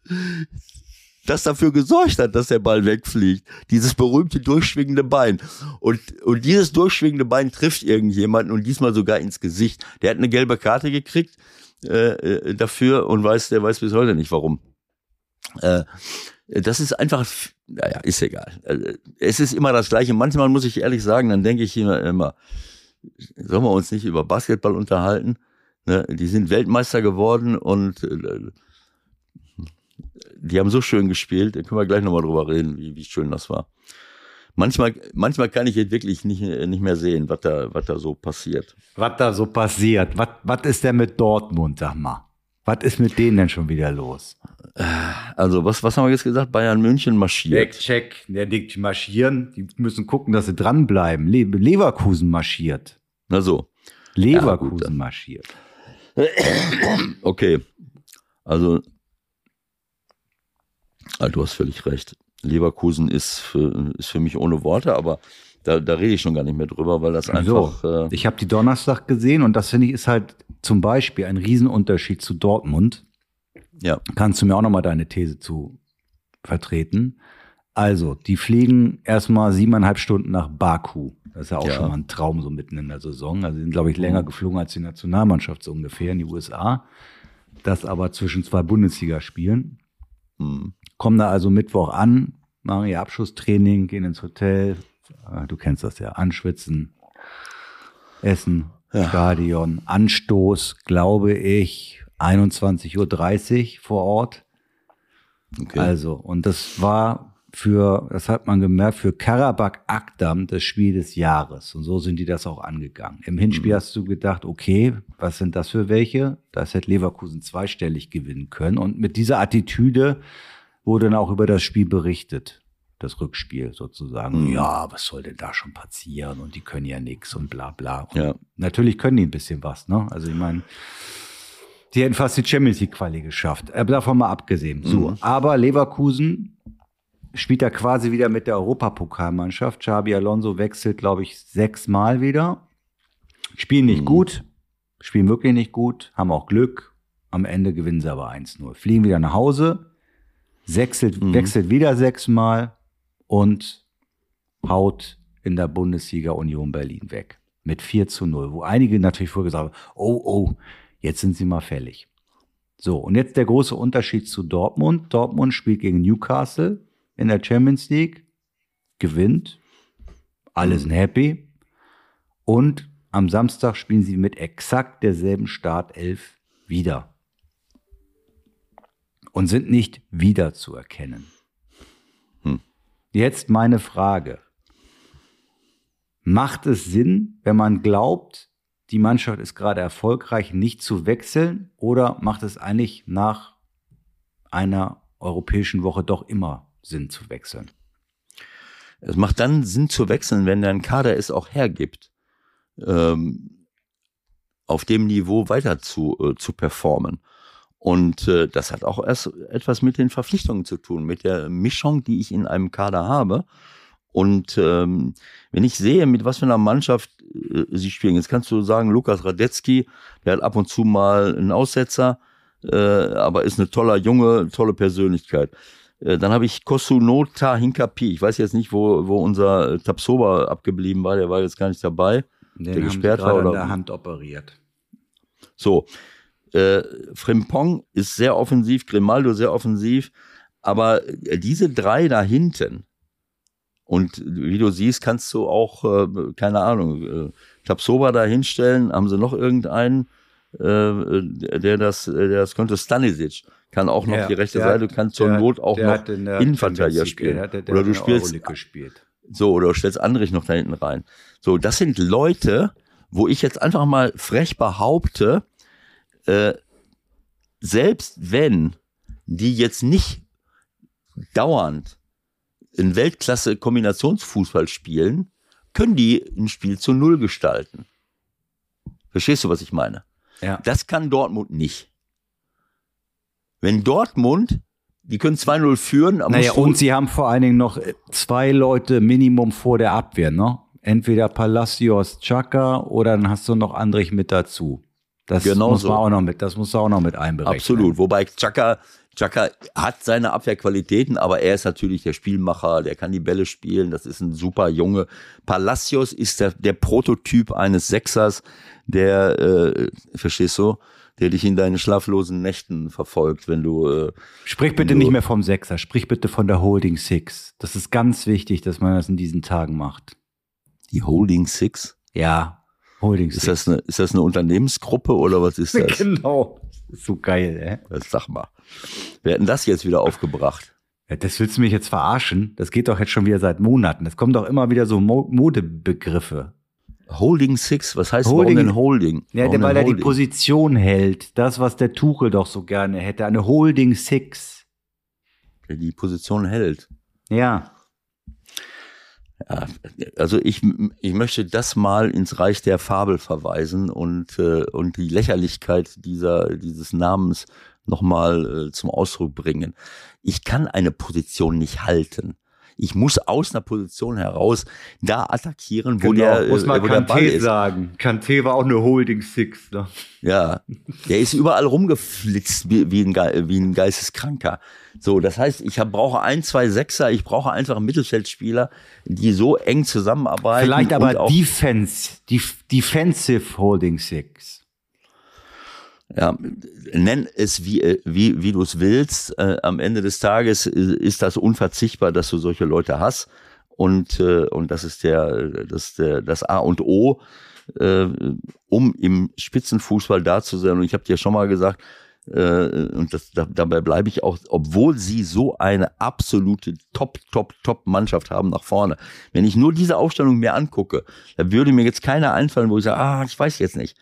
das dafür gesorgt hat, dass der Ball wegfliegt. Dieses berühmte durchschwingende Bein. Und, und dieses durchschwingende Bein trifft irgendjemanden und diesmal sogar ins Gesicht. Der hat eine gelbe Karte gekriegt äh, äh dafür und weiß, der weiß bis heute nicht warum. Äh, das ist einfach, naja, ist egal. Äh, es ist immer das Gleiche. Manchmal muss ich ehrlich sagen, dann denke ich immer, immer sollen wir uns nicht über Basketball unterhalten? Ne? Die sind Weltmeister geworden und äh, die haben so schön gespielt. Da können wir gleich nochmal drüber reden, wie, wie schön das war. Manchmal, manchmal kann ich jetzt wirklich nicht, nicht mehr sehen, was da, was da so passiert. Was da so passiert. Was, was ist denn mit Dortmund, sag mal? Was ist mit denen denn schon wieder los? Also, was, was haben wir jetzt gesagt? Bayern München marschiert. Check, check. Dick marschieren. Die müssen gucken, dass sie dranbleiben. Le Leverkusen marschiert. Na so. Leverkusen ja, marschiert. Okay. Also, also, du hast völlig recht. Leverkusen ist für, ist für mich ohne Worte, aber da, da rede ich schon gar nicht mehr drüber, weil das einfach. So, äh ich habe die Donnerstag gesehen und das finde ich ist halt zum Beispiel ein Riesenunterschied zu Dortmund. Ja. Kannst du mir auch nochmal deine These zu vertreten? Also, die fliegen erstmal siebeneinhalb Stunden nach Baku. Das ist ja auch ja. schon mal ein Traum so mitten in der Saison. Also, sie sind, glaube ich, länger mhm. geflogen als die Nationalmannschaft so ungefähr in die USA. Das aber zwischen zwei Bundesligaspielen. Mhm. Kommen da also Mittwoch an, machen ihr Abschlusstraining, gehen ins Hotel. Du kennst das ja. Anschwitzen, essen, ja. Stadion, Anstoß, glaube ich, 21.30 Uhr vor Ort. Okay. Also, und das war für, das hat man gemerkt, für Karabakh Akdam das Spiel des Jahres. Und so sind die das auch angegangen. Im Hinspiel mhm. hast du gedacht, okay, was sind das für welche? Das hätte Leverkusen zweistellig gewinnen können. Und mit dieser Attitüde wurde dann auch über das Spiel berichtet das Rückspiel sozusagen. Mhm. Ja, was soll denn da schon passieren? Und die können ja nichts und bla bla. Und ja. Natürlich können die ein bisschen was, ne? Also ich meine, die hätten fast die Champions League Quali geschafft. Aber davon mal abgesehen. Mhm. So, aber Leverkusen spielt da quasi wieder mit der Europapokalmannschaft. Xabi Alonso wechselt, glaube ich, sechsmal wieder. Spielen nicht mhm. gut, spielen wirklich nicht gut, haben auch Glück. Am Ende gewinnen sie aber 1-0. Fliegen wieder nach Hause, wechselt, mhm. wechselt wieder sechsmal und haut in der Bundesliga Union Berlin weg. Mit 4 zu 0, wo einige natürlich vorher gesagt haben, oh, oh, Jetzt sind sie mal fällig. So, und jetzt der große Unterschied zu Dortmund. Dortmund spielt gegen Newcastle in der Champions League, gewinnt, alle sind happy. Und am Samstag spielen sie mit exakt derselben Startelf wieder. und sind nicht wiederzuerkennen. Jetzt meine Frage. Macht es Sinn, wenn man glaubt, die Mannschaft ist gerade erfolgreich, nicht zu wechseln? Oder macht es eigentlich nach einer europäischen Woche doch immer Sinn zu wechseln? Es macht dann Sinn zu wechseln, wenn dein Kader es auch hergibt, ähm, auf dem Niveau weiter zu, äh, zu performen. Und äh, das hat auch erst etwas mit den Verpflichtungen zu tun, mit der Mischung, die ich in einem Kader habe. Und ähm, wenn ich sehe, mit was für einer Mannschaft äh, sie spielen, jetzt kannst du sagen, Lukas Radetzky, der hat ab und zu mal einen Aussetzer, äh, aber ist eine toller Junge, tolle Persönlichkeit. Äh, dann habe ich Kosunota Hinkapi. Ich weiß jetzt nicht, wo, wo unser Tapsoba abgeblieben war, der war jetzt gar nicht dabei. Den der gesperrt war. gerade an Oder? der Hand operiert. So, äh, Frimpong ist sehr offensiv, Grimaldo sehr offensiv, aber äh, diese drei da hinten, und wie du siehst, kannst du auch, äh, keine Ahnung, äh, Tapsoba da hinstellen, haben sie noch irgendeinen, äh, der das, der das könnte, Stanisic, kann auch noch Ja, die rechte Seite, hat- kann zur Not auch noch der Innenverteidiger spielen. der der Oder du spielst so, oder du stellst Andrich noch da hinten rein. So, das sind Leute, wo ich jetzt einfach mal frech behaupte, äh, selbst wenn die jetzt nicht dauernd in Weltklasse Kombinationsfußball spielen, können die ein Spiel zu Null gestalten. Verstehst du, was ich meine? Ja. Das kann Dortmund nicht. Wenn Dortmund, die können 2-0 führen, aber Naja, und sie haben vor allen Dingen noch zwei Leute Minimum vor der Abwehr, ne? Entweder Palacios, Chaka oder dann hast du noch Andrich mit dazu. Das Genau muss so. man auch noch mit, das musst du auch noch mit einberechnen. Absolut. Wobei Chaka, Chaka hat seine Abwehrqualitäten, aber er ist natürlich der Spielmacher, der kann die Bälle spielen, das ist ein super Junge. Palacios ist der, der Prototyp eines Sechsers, der, äh, verstehst du, der dich in deinen schlaflosen Nächten verfolgt, wenn du, äh, Sprich bitte Nur- nicht mehr vom Sechser, sprich bitte von der Holding Six. Das ist ganz wichtig, dass man das in diesen Tagen macht. die Holding Six, Ja, Holding ist Six. das eine, ist das eine Unternehmensgruppe oder was ist das? Genau. Das ist so geil, ey. Das sag mal. Wir hätten das jetzt wieder aufgebracht. Ja, das willst du mich jetzt verarschen? Das geht doch jetzt schon wieder seit Monaten. Das kommen doch immer wieder so Mo Modebegriffe. Holding Six, was heißt Holding- warum denn Holding? Ja, Warum weil denn er die? Position hält. Das, was der Tuchel doch so gerne hätte. Eine Holding Six. Der die Position hält. Ja. Ja, also ich, ich möchte das mal ins Reich der Fabel verweisen und, äh, und die Lächerlichkeit dieser, dieses Namens nochmal äh, zum Ausdruck bringen. Ich kann eine Position nicht halten. Ich muss aus einer Position heraus da attackieren, wo der, Genau, muss äh, man wo der Ball Kanté ist. sagen. Kanté war auch eine Holding Six. Ne? Ja, der ist überall rumgeflitzt wie, wie, ein, wie ein Geisteskranker. So, das heißt, ich hab, brauche ein, zwei Sechser, ich brauche einfach Mittelfeldspieler, die so eng zusammenarbeiten. Vielleicht aber Defense, Def Defensive Holding Six. Ja, nenn es wie, äh, wie, wie du es willst. Äh, am Ende des Tages äh, ist das unverzichtbar, dass du solche Leute hast. Und, äh, und das ist der, das, der, das A und O, äh, um im Spitzenfußball da zu sein. Und ich habe dir schon mal gesagt, äh, und das, da, dabei bleibe ich auch, obwohl sie so eine absolute Top, Top, Top-Mannschaft haben nach vorne. Wenn ich nur diese Aufstellung mir angucke, da würde mir jetzt keiner einfallen, wo ich sage, ah, ich weiß jetzt nicht.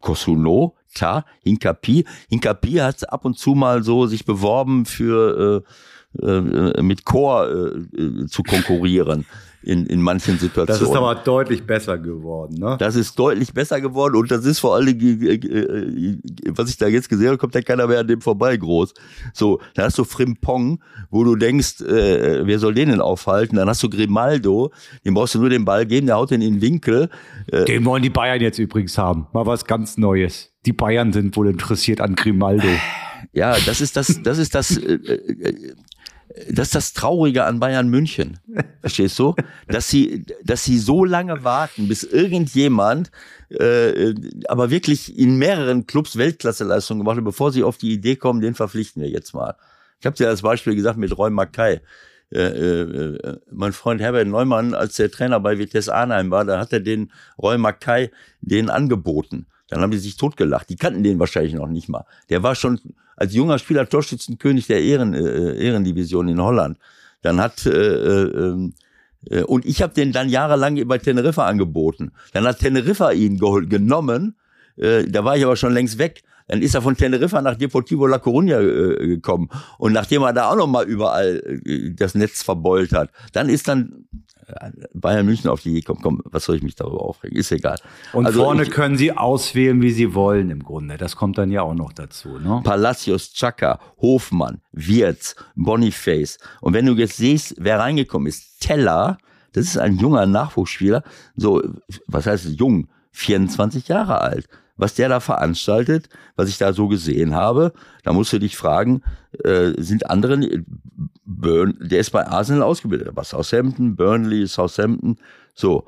Kosuno, klar, Hinkapi. Hinkapi hat ab und zu mal so sich beworben für äh, äh, mit Chor äh, äh, zu konkurrieren in, in manchen Das Situationen. ist aber deutlich besser geworden, ne? Das ist deutlich besser geworden und das ist vor allen Dingen, äh, äh, was ich da jetzt gesehen habe, kommt ja keiner mehr an dem vorbei groß. So, dann hast du Frimpong, wo du denkst, äh, wer soll den denn aufhalten? Dann hast du Grimaldo, dem brauchst du nur den Ball geben, der haut den in den Winkel. Den wollen die Bayern jetzt übrigens haben. Mal was ganz Neues. Die Bayern sind wohl interessiert an Grimaldo. Ja, das ist das, das ist das, äh, äh, das ist das Traurige an Bayern München. Verstehst du? Dass sie, dass sie so lange warten, bis irgendjemand, äh, aber wirklich in mehreren Clubs Weltklasseleistungen gemacht hat, bevor sie auf die Idee kommen, den verpflichten wir jetzt mal. Ich habe dir das Beispiel gesagt mit Roy Mackay. Äh, äh, mein Freund Herbert Neumann, als der Trainer bei Vitesse Arnheim war, da hat er den Roy Mackay den angeboten. Dann haben die sich totgelacht. Die kannten den wahrscheinlich noch nicht mal. Der war schon als junger Spieler Torschützenkönig der Ehren, äh, Ehrendivision in Holland. Dann hat äh, äh, äh, und ich habe den dann jahrelang bei Teneriffa angeboten. Dann hat Teneriffa ihn genommen. Äh, da war ich aber schon längst weg. Dann ist er von Teneriffa nach Deportivo La Coruña äh, gekommen. Und nachdem er da auch noch mal überall äh, das Netz verbeult hat, dann ist dann Bayern München auf die Idee kommt, komm, was soll ich mich darüber aufregen? Ist egal. Und also vorne ich, können sie auswählen, wie sie wollen im Grunde. Das kommt dann ja auch noch dazu. Ne? Palacios, Chaka, Hofmann, Wirtz, Boniface. Und wenn du jetzt siehst, wer reingekommen ist, Teller, das ist ein junger Nachwuchsspieler, so, was heißt jung? 24 Jahre alt was der da veranstaltet, was ich da so gesehen habe, da musst du dich fragen, äh, sind andere, Burn, der ist bei Arsenal ausgebildet, aber Southampton, Burnley, Southampton, so.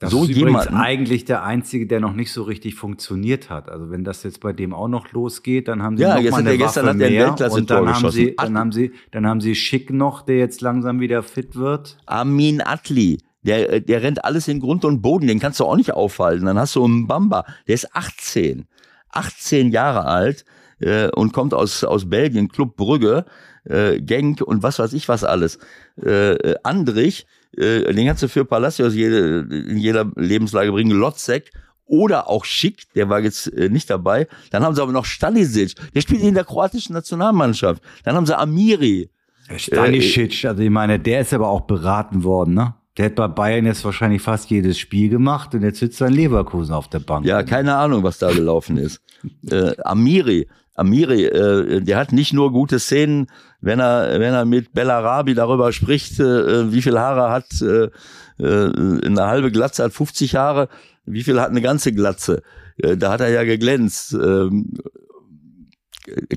Das so ist übrigens eigentlich der einzige, der noch nicht so richtig funktioniert hat. Also wenn das jetzt bei dem auch noch losgeht, dann haben sie ja, noch gestern, mal eine gestern Waffe hat der mehr Weltklasse und dann haben sie, dann haben sie, dann haben sie Schick noch, der jetzt langsam wieder fit wird. Amin Atli, der, der rennt alles in Grund und Boden, den kannst du auch nicht aufhalten. Dann hast du einen Bamba, der ist 18, 18 Jahre alt äh, und kommt aus, aus Belgien, Club Brügge, äh, Genk und was weiß ich was alles. Äh, Andrich, äh, den kannst du für Palacios jede, in jeder Lebenslage bringen, Lotzek oder auch Schick, der war jetzt äh, nicht dabei. Dann haben sie aber noch Stanisic, der spielt in der kroatischen Nationalmannschaft. Dann haben sie Amiri. Stanisic, also ich meine, der ist aber auch beraten worden, ne? Der hat bei Bayern jetzt wahrscheinlich fast jedes Spiel gemacht und jetzt sitzt er in Leverkusen auf der Bank. Ja, keine Ahnung, was da gelaufen ist. äh, Amiri, Amiri, äh, der hat nicht nur gute Szenen, wenn er, wenn er mit Bellarabi darüber spricht, äh, wie viel Haare hat, äh, äh, eine halbe Glatze hat 50 Haare, wie viel hat eine ganze Glatze? Äh, da hat er ja geglänzt. Ähm,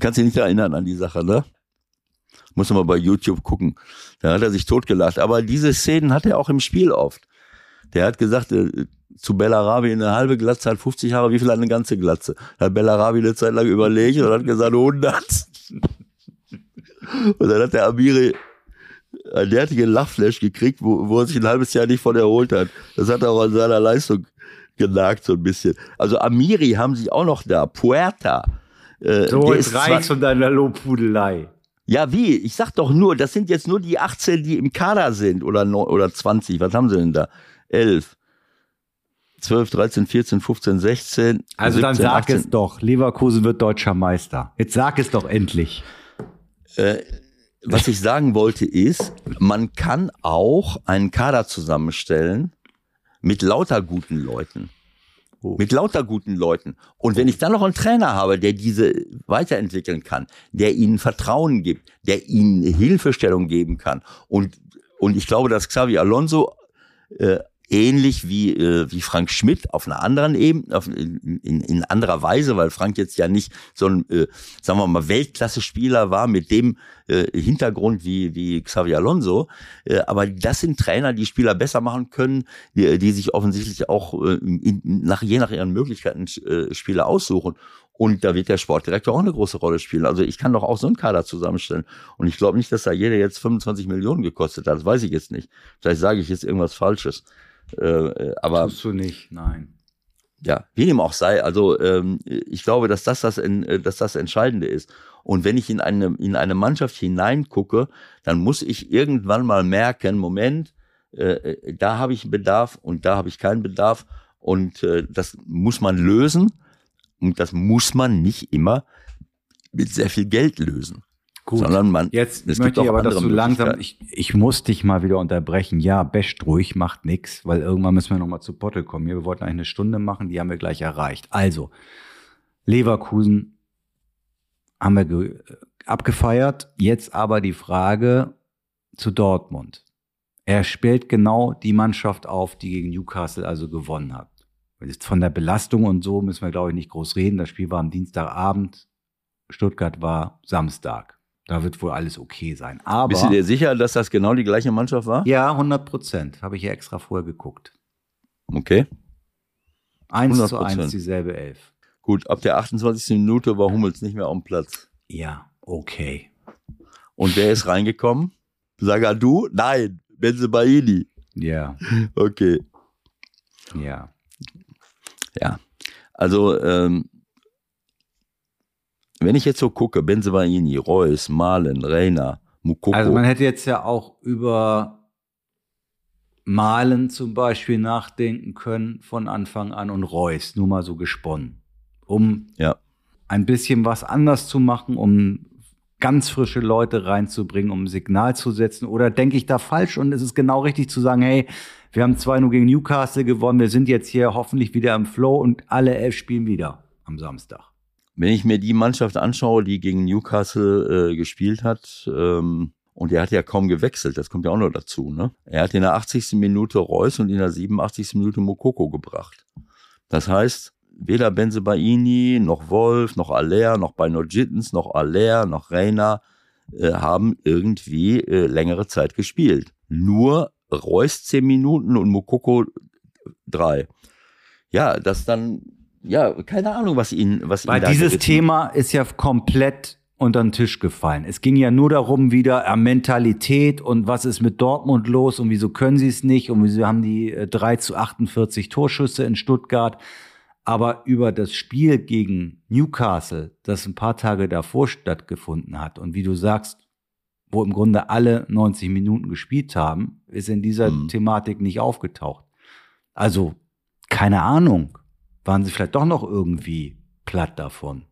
kannst dich nicht erinnern an die Sache, ne? Muss man mal bei YouTube gucken. Da hat er sich totgelacht. Aber diese Szenen hat er auch im Spiel oft. Der hat gesagt, äh, zu Bellarabi eine halbe Glatze hat 50 Jahre, wie viel hat eine ganze Glatze? Da hat Bellarabi eine Zeit lang überlegt und hat gesagt 100. Und dann hat der Amiri einen derartigen Lachflash gekriegt, wo, wo er sich ein halbes Jahr nicht von erholt hat. Das hat auch an seiner Leistung genagt, so ein bisschen. Also Amiri haben sie auch noch da. Puerta. Äh, So, jetzt reicht's von deiner Lobhudelei. ja, wie? Ich sag doch nur, das sind jetzt nur die 18, die im Kader sind oder, neun- oder 20. Was haben sie denn da? 11, 12, 13, 14, 15, 16. Also dann 17, sag 18. es doch, Leverkusen wird deutscher Meister. Jetzt sag es doch endlich. Äh, was ich sagen wollte ist, man kann auch einen Kader zusammenstellen mit lauter guten Leuten. Mit lauter guten Leuten. Und wenn ich dann noch einen Trainer habe, der diese weiterentwickeln kann, der ihnen Vertrauen gibt, der ihnen Hilfestellung geben kann. Und, und ich glaube, dass Xavi Alonso äh, ähnlich wie, äh, wie Frank Schmidt auf einer anderen Ebene, auf, in, in, in anderer Weise, weil Frank jetzt ja nicht so ein, äh, sagen wir mal, Weltklasse-Spieler war mit dem äh, Hintergrund wie, wie Xavi Alonso. Äh, aber das sind Trainer, die Spieler besser machen können, die, die sich offensichtlich auch äh, in, nach, je nach ihren Möglichkeiten äh, Spieler aussuchen. Und da wird der Sportdirektor auch eine große Rolle spielen. Also ich kann doch auch so einen Kader zusammenstellen. Und ich glaube nicht, dass da jeder jetzt 25 Millionen gekostet hat. Das weiß ich jetzt nicht. Vielleicht sage ich jetzt irgendwas Falsches. Äh, äh, aber Tust du nicht, nein. ja, wie dem auch sei, also ähm, ich glaube, dass das das, en- äh, dass das Entscheidende ist. Und wenn ich in eine, in eine Mannschaft hineingucke, dann muss ich irgendwann mal merken, Moment, äh, äh, da habe ich Bedarf und da habe ich keinen Bedarf. Und äh, das muss man lösen. Und das muss man nicht immer mit sehr viel Geld lösen. Gut. Sondern man, Jetzt es gibt möchte ich auch aber, dass du langsam, ich, ich muss dich mal wieder unterbrechen. Ja, best ruhig, macht nix, weil irgendwann müssen wir noch mal zu Potte kommen. Hier, Wir wollten eigentlich eine Stunde machen, die haben wir gleich erreicht. Also, Leverkusen haben wir ge abgefeiert. Jetzt aber die Frage zu Dortmund. Er spielt genau die Mannschaft auf, die gegen Newcastle also gewonnen hat. Von der Belastung und so müssen wir, glaube ich, nicht groß reden. Das Spiel war am Dienstagabend. Stuttgart war Samstag. Da wird wohl alles okay sein. Aber Bist du dir sicher, dass das genau die gleiche Mannschaft war? ja, 100 Prozent. Habe ich ja extra vorher geguckt. Okay. Eins zu 100%. eins dieselbe Elf. Gut, ab der 28. Minute war Hummels nicht mehr am Platz. Ja, okay. Und wer ist reingekommen? Sagadu? Nein, Benzebaini. Ja, Okay. ja. Ja. Also, ähm, wenn ich jetzt so gucke, Benzebaini, Reus, Malen, Reina, Mukoko. Also man hätte jetzt ja auch über Malen zum Beispiel nachdenken können von Anfang an und Reus, nur mal so gesponnen, um ja. ein bisschen was anders zu machen, um ganz frische Leute reinzubringen, um ein Signal zu setzen? Oder denke ich da falsch und ist es genau richtig zu sagen, hey, wir haben 2-0 gegen Newcastle gewonnen, wir sind jetzt hier hoffentlich wieder im Flow und alle elf spielen wieder am Samstag? Wenn ich mir die Mannschaft anschaue, die gegen Newcastle äh, gespielt hat, ähm, und er hat ja kaum gewechselt, das kommt ja auch noch dazu. Ne? Er hat in der 80. Minute Reus und in der 87. Minute Mokoko gebracht. Das heißt, weder Benzebaini, noch Wolf, noch Aller, noch Bino Gittens, noch Aller, noch Reina äh, haben irgendwie äh, längere Zeit gespielt. Nur Reus zehn Minuten und Mokoko drei. Ja, das dann, ja, keine Ahnung, was ihn, was Weil ihn da dieses Thema ist ja komplett unter den Tisch gefallen. Es ging ja nur darum wieder äh, Mentalität und was ist mit Dortmund los und wieso können sie es nicht und wieso haben die äh, 3 zu 48 Torschüsse in Stuttgart. Aber über das Spiel gegen Newcastle, das ein paar Tage davor stattgefunden hat und wie du sagst, wo im Grunde alle 90 Minuten gespielt haben, ist in dieser Mhm. Thematik nicht aufgetaucht. Also, keine Ahnung. Waren sie vielleicht doch noch irgendwie platt davon?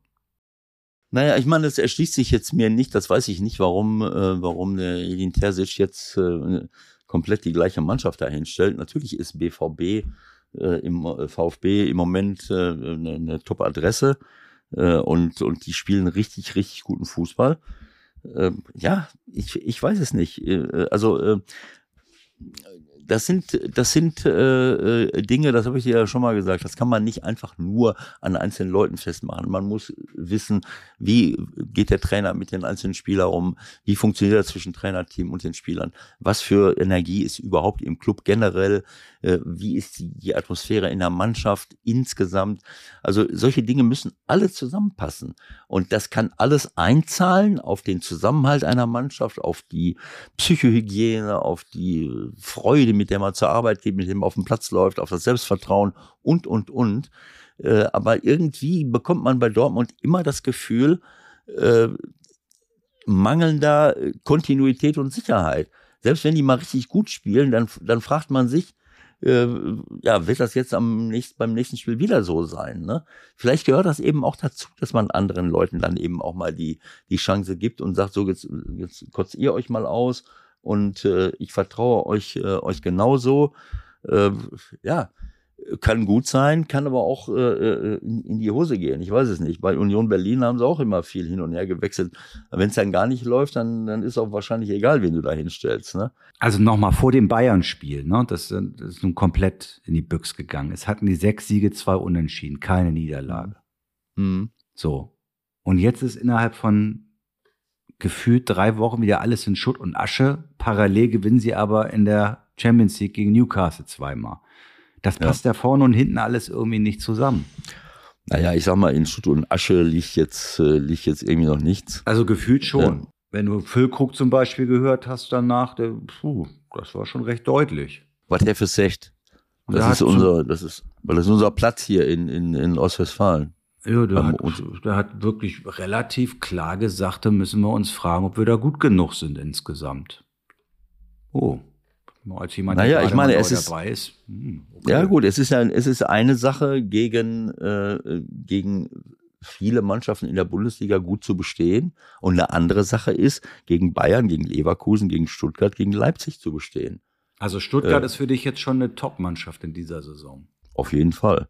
Naja, ich meine, das erschließt sich jetzt mir nicht, das weiß ich nicht, warum, äh, warum der Edin Terzic jetzt äh, komplett die gleiche Mannschaft dahin stellt. Natürlich ist BVB äh, im äh, VfB im Moment äh, eine, eine Top-Adresse äh, und, und die spielen richtig, richtig guten Fußball. Ähm, ja, ich, ich weiß es nicht. Äh, also äh, das sind, das sind äh, äh, Dinge, das habe ich dir ja schon mal gesagt, das kann man nicht einfach nur an einzelnen Leuten festmachen. Man muss wissen, wie geht der Trainer mit den einzelnen Spielern um, wie funktioniert das zwischen Trainerteam und den Spielern, was für Energie ist überhaupt im Club generell, äh, wie ist die, die Atmosphäre in der Mannschaft insgesamt. Also solche Dinge müssen alle zusammenpassen. Und das kann alles einzahlen auf den Zusammenhalt einer Mannschaft, auf die Psychohygiene, auf die Freude, mit der man zur Arbeit geht, mit dem man auf dem Platz läuft, auf das Selbstvertrauen und, und, und. Äh, aber irgendwie bekommt man bei Dortmund immer das Gefühl, äh, mangelnder Kontinuität und Sicherheit. Selbst wenn die mal richtig gut spielen, dann, dann fragt man sich, äh, ja, wird das jetzt am nächsten, beim nächsten Spiel wieder so sein? Ne? Vielleicht gehört das eben auch dazu, dass man anderen Leuten dann eben auch mal die, die Chance gibt und sagt, so jetzt, jetzt kotzt ihr euch mal aus und äh, ich vertraue euch, äh, euch genauso. Äh, ja, kann gut sein, kann aber auch äh, äh, in, in die Hose gehen. Ich weiß es nicht. Bei Union Berlin haben sie auch immer viel hin und her gewechselt. Wenn es dann gar nicht läuft, dann, dann ist auch wahrscheinlich egal, wen du da hinstellst. Ne? Also nochmal vor dem Bayern-Spiel, ne? Das, das ist nun komplett in die Büchs gegangen. Es hatten die sechs Siege, zwei Unentschieden, keine Niederlage. Mhm. So. Und jetzt ist innerhalb von gefühlt drei Wochen wieder alles in Schutt und Asche. Parallel gewinnen sie aber in der Champions League gegen Newcastle zweimal. Das Ja. passt ja vorne und hinten alles irgendwie nicht zusammen. Naja, ich sag mal, in Schutt und Asche liegt jetzt, äh, liegt jetzt irgendwie noch nichts. Also gefühlt schon. Ja. Wenn du Füllkrug zum Beispiel gehört hast danach, der, puh, das war schon recht deutlich. Was der für Secht. Das ist unser, das ist, das ist unser Platz hier in, in, in Ostwestfalen. Ja, der hat, der hat wirklich relativ klar gesagt, da müssen wir uns fragen, ob wir da gut genug sind insgesamt. Oh, als jemand, Naja, der ich meine, es ist- dabei ist. Hm, okay. Ja, gut, es ist ja, es ist eine Sache, gegen, äh, gegen viele Mannschaften in der Bundesliga gut zu bestehen. Und eine andere Sache ist, gegen Bayern, gegen Leverkusen, gegen Stuttgart, gegen Leipzig zu bestehen. Also Stuttgart Äh, ist für dich jetzt schon eine Top-Mannschaft in dieser Saison. Auf jeden Fall.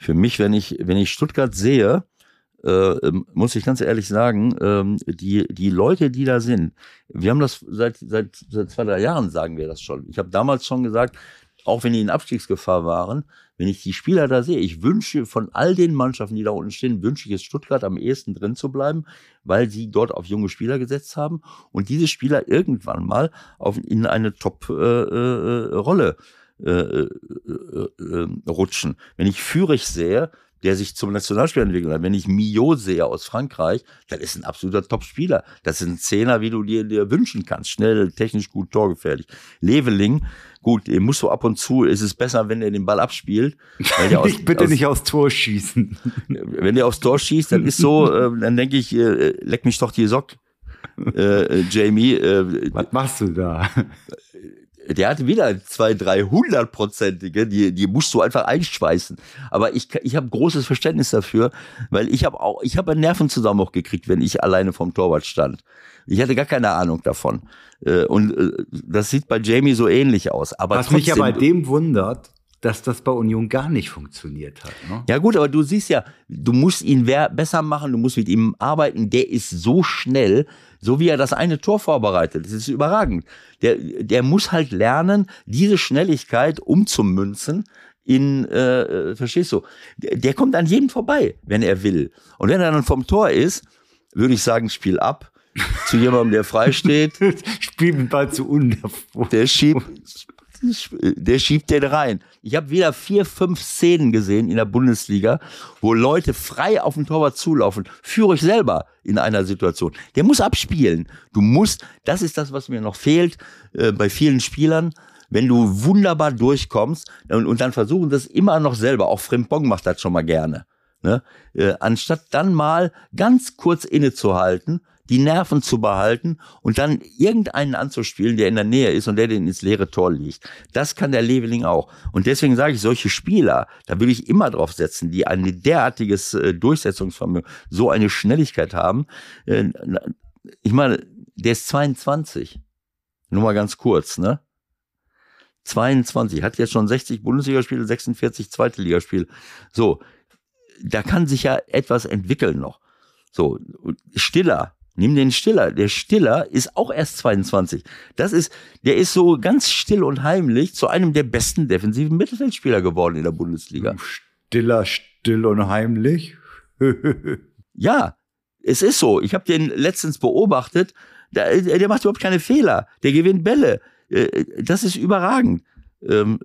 Für mich, wenn ich, wenn ich Stuttgart sehe, äh, ähm, muss ich ganz ehrlich sagen, ähm, die, die Leute, die da sind, wir haben das seit, seit, seit zwei, drei Jahren sagen wir das schon. Ich habe damals schon gesagt, auch wenn die in Abstiegsgefahr waren, wenn ich die Spieler da sehe, ich wünsche von all den Mannschaften, die da unten stehen, wünsche ich es Stuttgart am ehesten drin zu bleiben, weil sie dort auf junge Spieler gesetzt haben und diese Spieler irgendwann mal auf, in eine Top-Rolle äh, äh, äh, äh, äh, rutschen. Wenn ich Fürich sehe, der sich zum Nationalspieler entwickelt hat. Wenn ich Mio sehe aus Frankreich, dann ist ein absoluter Top-Spieler. Das ist ein Zehner, wie du dir, dir wünschen kannst. Schnell, technisch gut, torgefährlich. Leveling, gut, den musst du ab und zu, ist es besser, wenn er den Ball abspielt. Weil der aus, Ich bitte aus, nicht aufs Tor schießen. Wenn der aufs Tor schießt, dann ist so, äh, dann denke ich, äh, leck mich doch die Sock, äh, äh, Jamie. Äh, Was machst du da? Der hatte wieder zwei, drei hundertprozentige, die, die musst du einfach einschweißen. Aber ich, ich habe großes Verständnis dafür, weil ich habe auch, ich habe einen Nervenzusammenbruch gekriegt, wenn ich alleine vom Torwart stand. Ich hatte gar keine Ahnung davon. Äh, Und äh, das sieht bei Jamie so ähnlich aus. Aber Was mich ja trotzdem- bei dem wundert, dass das bei Union gar nicht funktioniert hat. Ne? Ja gut, aber du siehst ja, du musst ihn besser machen, du musst mit ihm arbeiten. Der ist so schnell, so wie er das eine Tor vorbereitet. Das ist überragend. Der, der muss halt lernen, diese Schnelligkeit umzumünzen in, äh, verstehst du? Der, der kommt an jedem vorbei, wenn er will. Und wenn er dann vom Tor ist, würde ich sagen, Spiel ab zu jemandem, der frei steht. Spiel den Ball zu unten. Der schiebt, der schiebt den rein. Ich habe wieder vier, fünf Szenen gesehen in der Bundesliga, wo Leute frei auf den Torwart zulaufen. Führe ich selber in einer Situation. Der muss abspielen. Du musst, das ist das, was mir noch fehlt äh, bei vielen Spielern. Wenn du wunderbar durchkommst und, und dann versuchen das immer noch selber. Auch Frimpong macht das schon mal gerne. Ne? Äh, anstatt dann mal ganz kurz innezuhalten, die Nerven zu behalten und dann irgendeinen anzuspielen, der in der Nähe ist und der den ins leere Tor liegt. Das kann der Leveling auch. Und deswegen sage ich, solche Spieler, da will ich immer drauf setzen, die ein derartiges äh, Durchsetzungsvermögen, so eine Schnelligkeit haben. Äh, ich meine, der ist 22. Nur mal ganz kurz, ne? 22, hat jetzt schon 60 Bundesligaspiele, 46 zweite Ligaspiele. So, da kann sich ja etwas entwickeln noch. So, Stiller, nimm den Stiller. Der Stiller ist auch erst 22. Das ist, der ist so ganz still und heimlich zu einem der besten defensiven Mittelfeldspieler geworden in der Bundesliga. Stiller, still und heimlich. Ja, es ist so. Ich habe den letztens beobachtet. Der, der macht überhaupt keine Fehler. Der gewinnt Bälle. Äh, Das ist überragend. Ähm,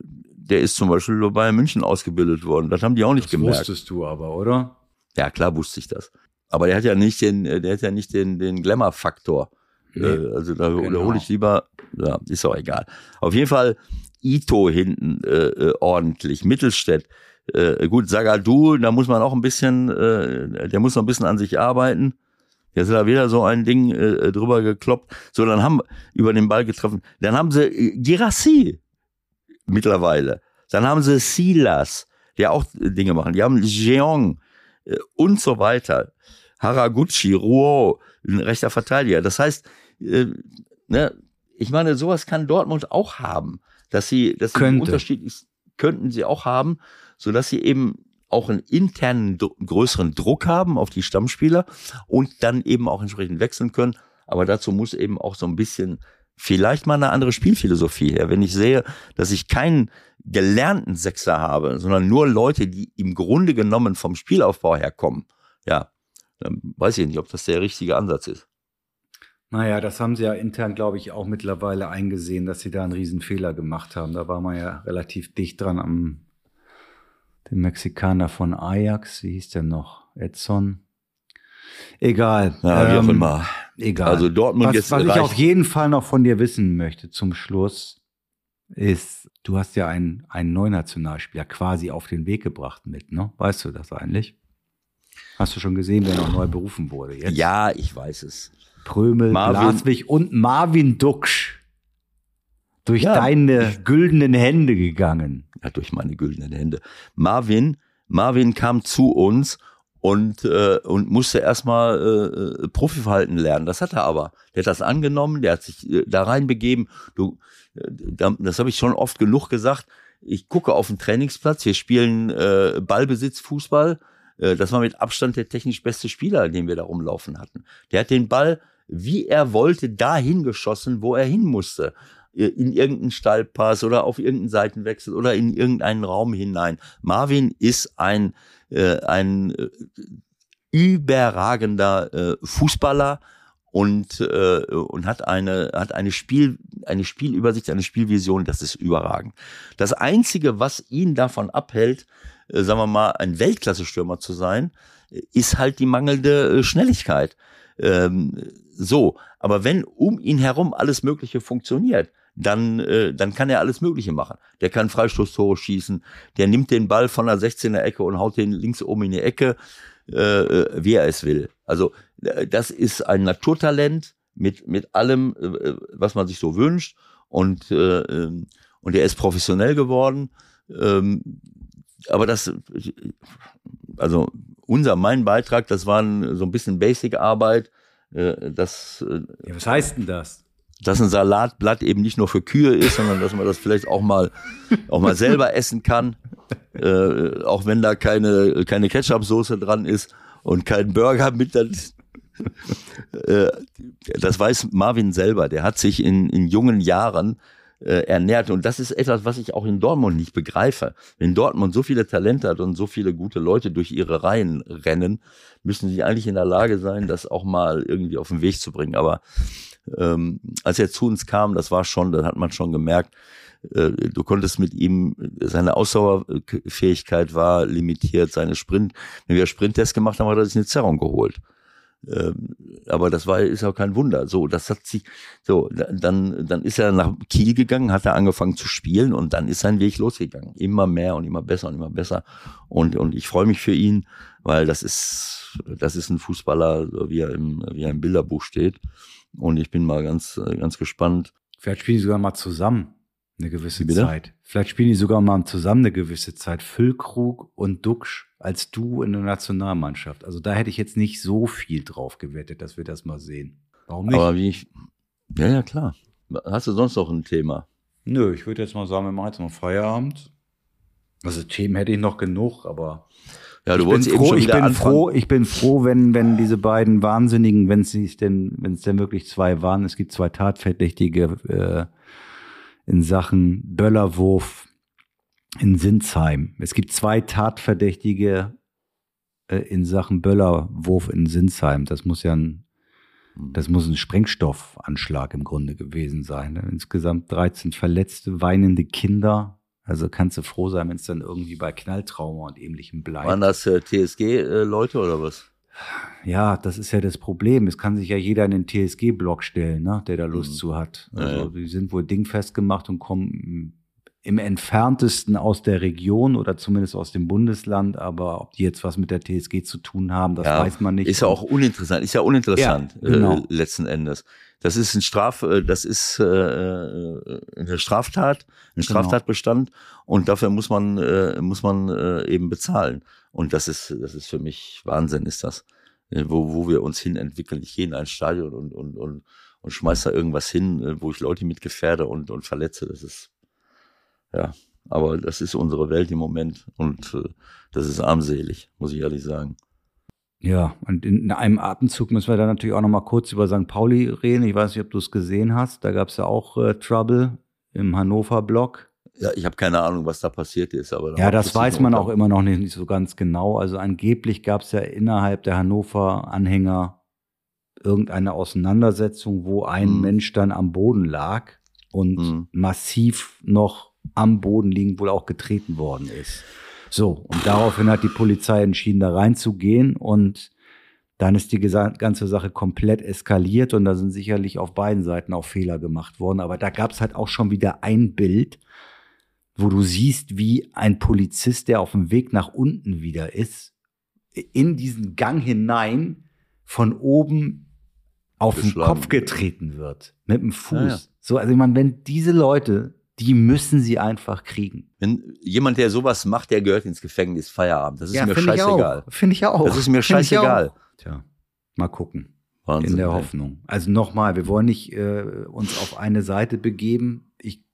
Der ist zum Beispiel bei München ausgebildet worden. Das haben die auch nicht Das gemerkt. wusstest du aber, oder? Ja, klar wusste ich das. Aber der hat ja nicht den, äh, der hat ja nicht den, den Glamour-Faktor. Nee, Äh, also da, da genau. hole ich lieber, ja, ist auch egal. Auf jeden Fall Ito hinten äh, äh, ordentlich, Mittelstädt. Äh, gut, Sagadu, da muss man auch ein bisschen, äh, der muss noch ein bisschen an sich arbeiten. Jetzt hat er wieder so ein Ding äh, drüber gekloppt. So, dann haben über den Ball getroffen. Dann haben sie Girassi mittlerweile. Dann haben sie Silas, der auch Dinge machen. Die haben Jeong äh, und so weiter. Haraguchi, Ruo, ein rechter Verteidiger. Das heißt, äh, ne, ich meine, sowas kann Dortmund auch haben, dass sie, dass sie Könnte. Unterschied ist, könnten sie auch haben, so dass sie eben auch einen internen größeren Druck haben auf die Stammspieler und dann eben auch entsprechend wechseln können. Aber dazu muss eben auch so ein bisschen vielleicht mal eine andere Spielphilosophie her. Wenn ich sehe, dass ich keinen gelernten Sechser habe, sondern nur Leute, die im Grunde genommen vom Spielaufbau herkommen, ja, dann weiß ich nicht, ob das der richtige Ansatz ist. Naja, das haben sie ja intern, glaube ich, auch mittlerweile eingesehen, dass sie da einen riesen Fehler gemacht haben. Da war man ja relativ dicht dran am dem Mexikaner von Ajax, wie hieß der noch? Edson. Egal. Ja, wie auch Ähm, immer. Egal. Also Dortmund was, jetzt was ich reicht- auf jeden Fall noch von dir wissen möchte zum Schluss, ist, du hast ja einen, einen Neunationalspieler quasi auf den Weg gebracht mit, ne? Weißt du das eigentlich? Hast du schon gesehen, wer noch neu berufen wurde? Jetzt Ja, ich weiß es. Prömel, Marvin- Blaswig und Marvin Duksch durch Ja. deine güldenen Hände gegangen. Ja, durch meine güldenen Hände. Marvin, Marvin kam zu uns und, äh, und musste erstmal äh, äh, Profiverhalten lernen. Das hat er aber. Der hat das angenommen, der hat sich äh, da reinbegeben. Du, äh, da- das habe ich schon oft genug gesagt. Ich gucke auf den Trainingsplatz, wir spielen äh, Ballbesitz, Fußball. Äh, das war mit Abstand der technisch beste Spieler, den wir da rumlaufen hatten. Der hat den Ball, wie er wollte, dahin geschossen, wo er hin musste. Äh, In irgendeinen Stallpass oder auf irgendeinen Seitenwechsel oder in irgendeinen Raum hinein. Marvin ist ein, äh, ein äh, überragender äh, Fußballer und, äh, und hat eine, hat eine Spiel, eine Spielübersicht, eine Spielvision, das ist überragend. Das einzige, was ihn davon abhält, äh, sagen wir mal, ein Weltklasse-Stürmer zu sein, ist halt die mangelnde äh, Schnelligkeit. Ähm, so, aber wenn um ihn herum alles Mögliche funktioniert, dann, äh, dann kann er alles Mögliche machen. Der kann Freistoßtore schießen, der nimmt den Ball von der 16er Ecke und haut den links oben in die Ecke, äh, äh wie er es will. Also das ist ein Naturtalent mit, mit allem, äh, was man sich so wünscht. Und, äh, ähm, und er ist professionell geworden. Ähm, aber das, also unser, mein Beitrag, das war so ein bisschen Basic-Arbeit. Das, ja, was heißt denn das? Dass ein Salatblatt eben nicht nur für Kühe ist, sondern dass man das vielleicht auch mal, auch mal selber essen kann. Äh, auch wenn da keine, keine Ketchup-Soße dran ist und kein Burger mit, äh, das weiß Marvin selber. Der hat sich in, in jungen Jahren äh, ernährt. Und das ist etwas, was ich auch in Dortmund nicht begreife. Wenn Dortmund so viele Talente hat und so viele gute Leute durch ihre Reihen rennen, müssen sie eigentlich in der Lage sein, das auch mal irgendwie auf den Weg zu bringen. Aber ähm, als er zu uns kam, das war schon, da hat man schon gemerkt, äh, du konntest mit ihm, seine Ausdauerfähigkeit war limitiert, seine Sprint, wenn wir Sprinttest gemacht haben, hat er sich eine Zerrung geholt. Ähm, aber das war ist auch kein Wunder. So, das hat sich so dann dann ist er nach Kiel gegangen, hat er angefangen zu spielen und dann ist sein Weg losgegangen. Immer mehr und immer besser und immer besser. Und und ich freue mich für ihn, weil das ist das ist ein Fußballer, wie er im wie er im Bilderbuch steht. Und ich bin mal ganz ganz gespannt. Vielleicht spielen sie sogar mal zusammen eine gewisse Zeit. Vielleicht spielen die sogar mal zusammen eine gewisse Zeit. Füllkrug und Duxch als du in der Nationalmannschaft. Also da hätte ich jetzt nicht so viel drauf gewettet, dass wir das mal sehen. Warum nicht? Aber wie ich, ja, ja, klar. Hast du sonst noch ein Thema? Nö, ich würde jetzt mal sagen, wir machen jetzt mal Feierabend. Also Themen hätte ich noch genug, aber ja, du bin froh, ich bin anfangen. froh, ich bin froh, wenn, wenn diese beiden Wahnsinnigen, wenn es denn, wenn es denn wirklich zwei waren, es gibt zwei Tatverdächtige äh, in Sachen Böllerwurf in Sinsheim. Es gibt zwei Tatverdächtige äh, in Sachen Böllerwurf in Sinsheim. Das muss ja ein, das muss ein Sprengstoffanschlag im Grunde gewesen sein. Ne? Insgesamt 13 verletzte, weinende Kinder. Also kannst du froh sein, wenn es dann irgendwie bei Knalltrauma und ähnlichem bleibt. Waren das äh, TSG-Leute oder was? Ja, das ist ja das Problem. Es kann sich ja jeder in den TSG-Block stellen, ne, der da Lust mhm. zu hat. Also ja, die sind wohl dingfest gemacht und kommen im entferntesten aus der Region oder zumindest aus dem Bundesland, aber ob die jetzt was mit der TSG zu tun haben, das ja, weiß man nicht. Ist ja auch uninteressant, ist ja uninteressant ja, genau. äh, letzten Endes. Das ist ein Straf, äh, das ist äh, äh, eine Straftat, ein genau. Straftatbestand genau. und dafür muss man äh, muss man äh, eben bezahlen. Und das ist das ist für mich Wahnsinn, ist das, wo wo wir uns hin entwickeln. Ich gehe in ein Stadion und und und und schmeiß da irgendwas hin, wo ich Leute mit gefährde und und verletze. Das ist ja, aber das ist unsere Welt im Moment und äh, das ist armselig, muss ich ehrlich sagen. Ja, und in einem Atemzug müssen wir dann natürlich auch noch mal kurz über St. Pauli reden. Ich weiß nicht, ob du es gesehen hast. Da gab es ja auch äh, Trouble im Hannover-Block. Ja, ich habe keine Ahnung, was da passiert ist. Aber ja, das weiß man auch immer noch nicht, nicht so ganz genau. Also angeblich gab es ja innerhalb der Hannover-Anhänger irgendeine Auseinandersetzung, wo ein mhm. Mensch dann am Boden lag und mhm. massiv noch am Boden liegend wohl auch getreten worden ist. So, und daraufhin hat die Polizei entschieden, da reinzugehen und dann ist die ganze Sache komplett eskaliert und da sind sicherlich auf beiden Seiten auch Fehler gemacht worden. Aber da gab es halt auch schon wieder ein Bild, wo du siehst, wie ein Polizist, der auf dem Weg nach unten wieder ist, in diesen Gang hinein von oben auf den Kopf getreten wird. Mit dem Fuß. Ja, ja. So, also ich meine, wenn diese Leute die müssen sie einfach kriegen. Wenn jemand, der sowas macht, der gehört ins Gefängnis, Feierabend. Das ist ja, mir scheißegal. Finde ich auch. Das ist mir scheißegal. Tja, mal gucken. Wahnsinn, in der ey. Hoffnung. Also nochmal, wir wollen nicht äh, uns auf eine Seite begeben.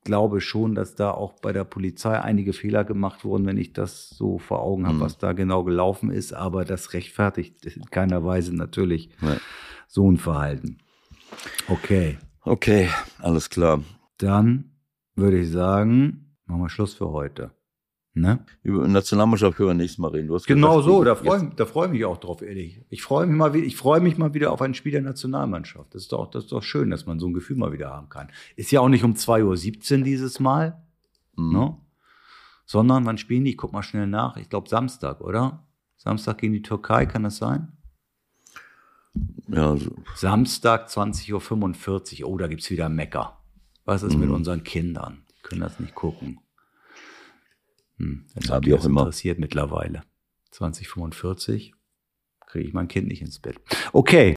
Ich glaube schon, dass da auch bei der Polizei einige Fehler gemacht wurden, wenn ich das so vor Augen habe, mhm. was da genau gelaufen ist. Aber das rechtfertigt in keiner Weise natürlich ja. so ein Verhalten. Okay. Okay, alles klar. Dann würde ich sagen, machen wir Schluss für heute. Ne? Über Nationalmannschaft können wir nächstes Mal reden. Genau gesagt, so, da freue da freu ich mich auch drauf, ehrlich. Ich freue mich mal wieder, ich freue mich mal wieder auf ein Spiel der Nationalmannschaft. Das ist doch, das ist doch schön, dass man so ein Gefühl mal wieder haben kann. Ist ja auch nicht um 2.17 Uhr dieses Mal, Mhm. ne? Sondern wann spielen die? Ich guck mal schnell nach. Ich glaube Samstag, oder? Samstag gegen die Türkei, kann das sein? Ja, so. Samstag 20.45 Uhr. Oh, da gibt's wieder Mecker. Was ist mit Mhm. unseren Kindern? Die können das nicht gucken. Hm, als Ja, wie auch das immer. interessiert mittlerweile. 2045 kriege ich mein Kind nicht ins Bett. Okay,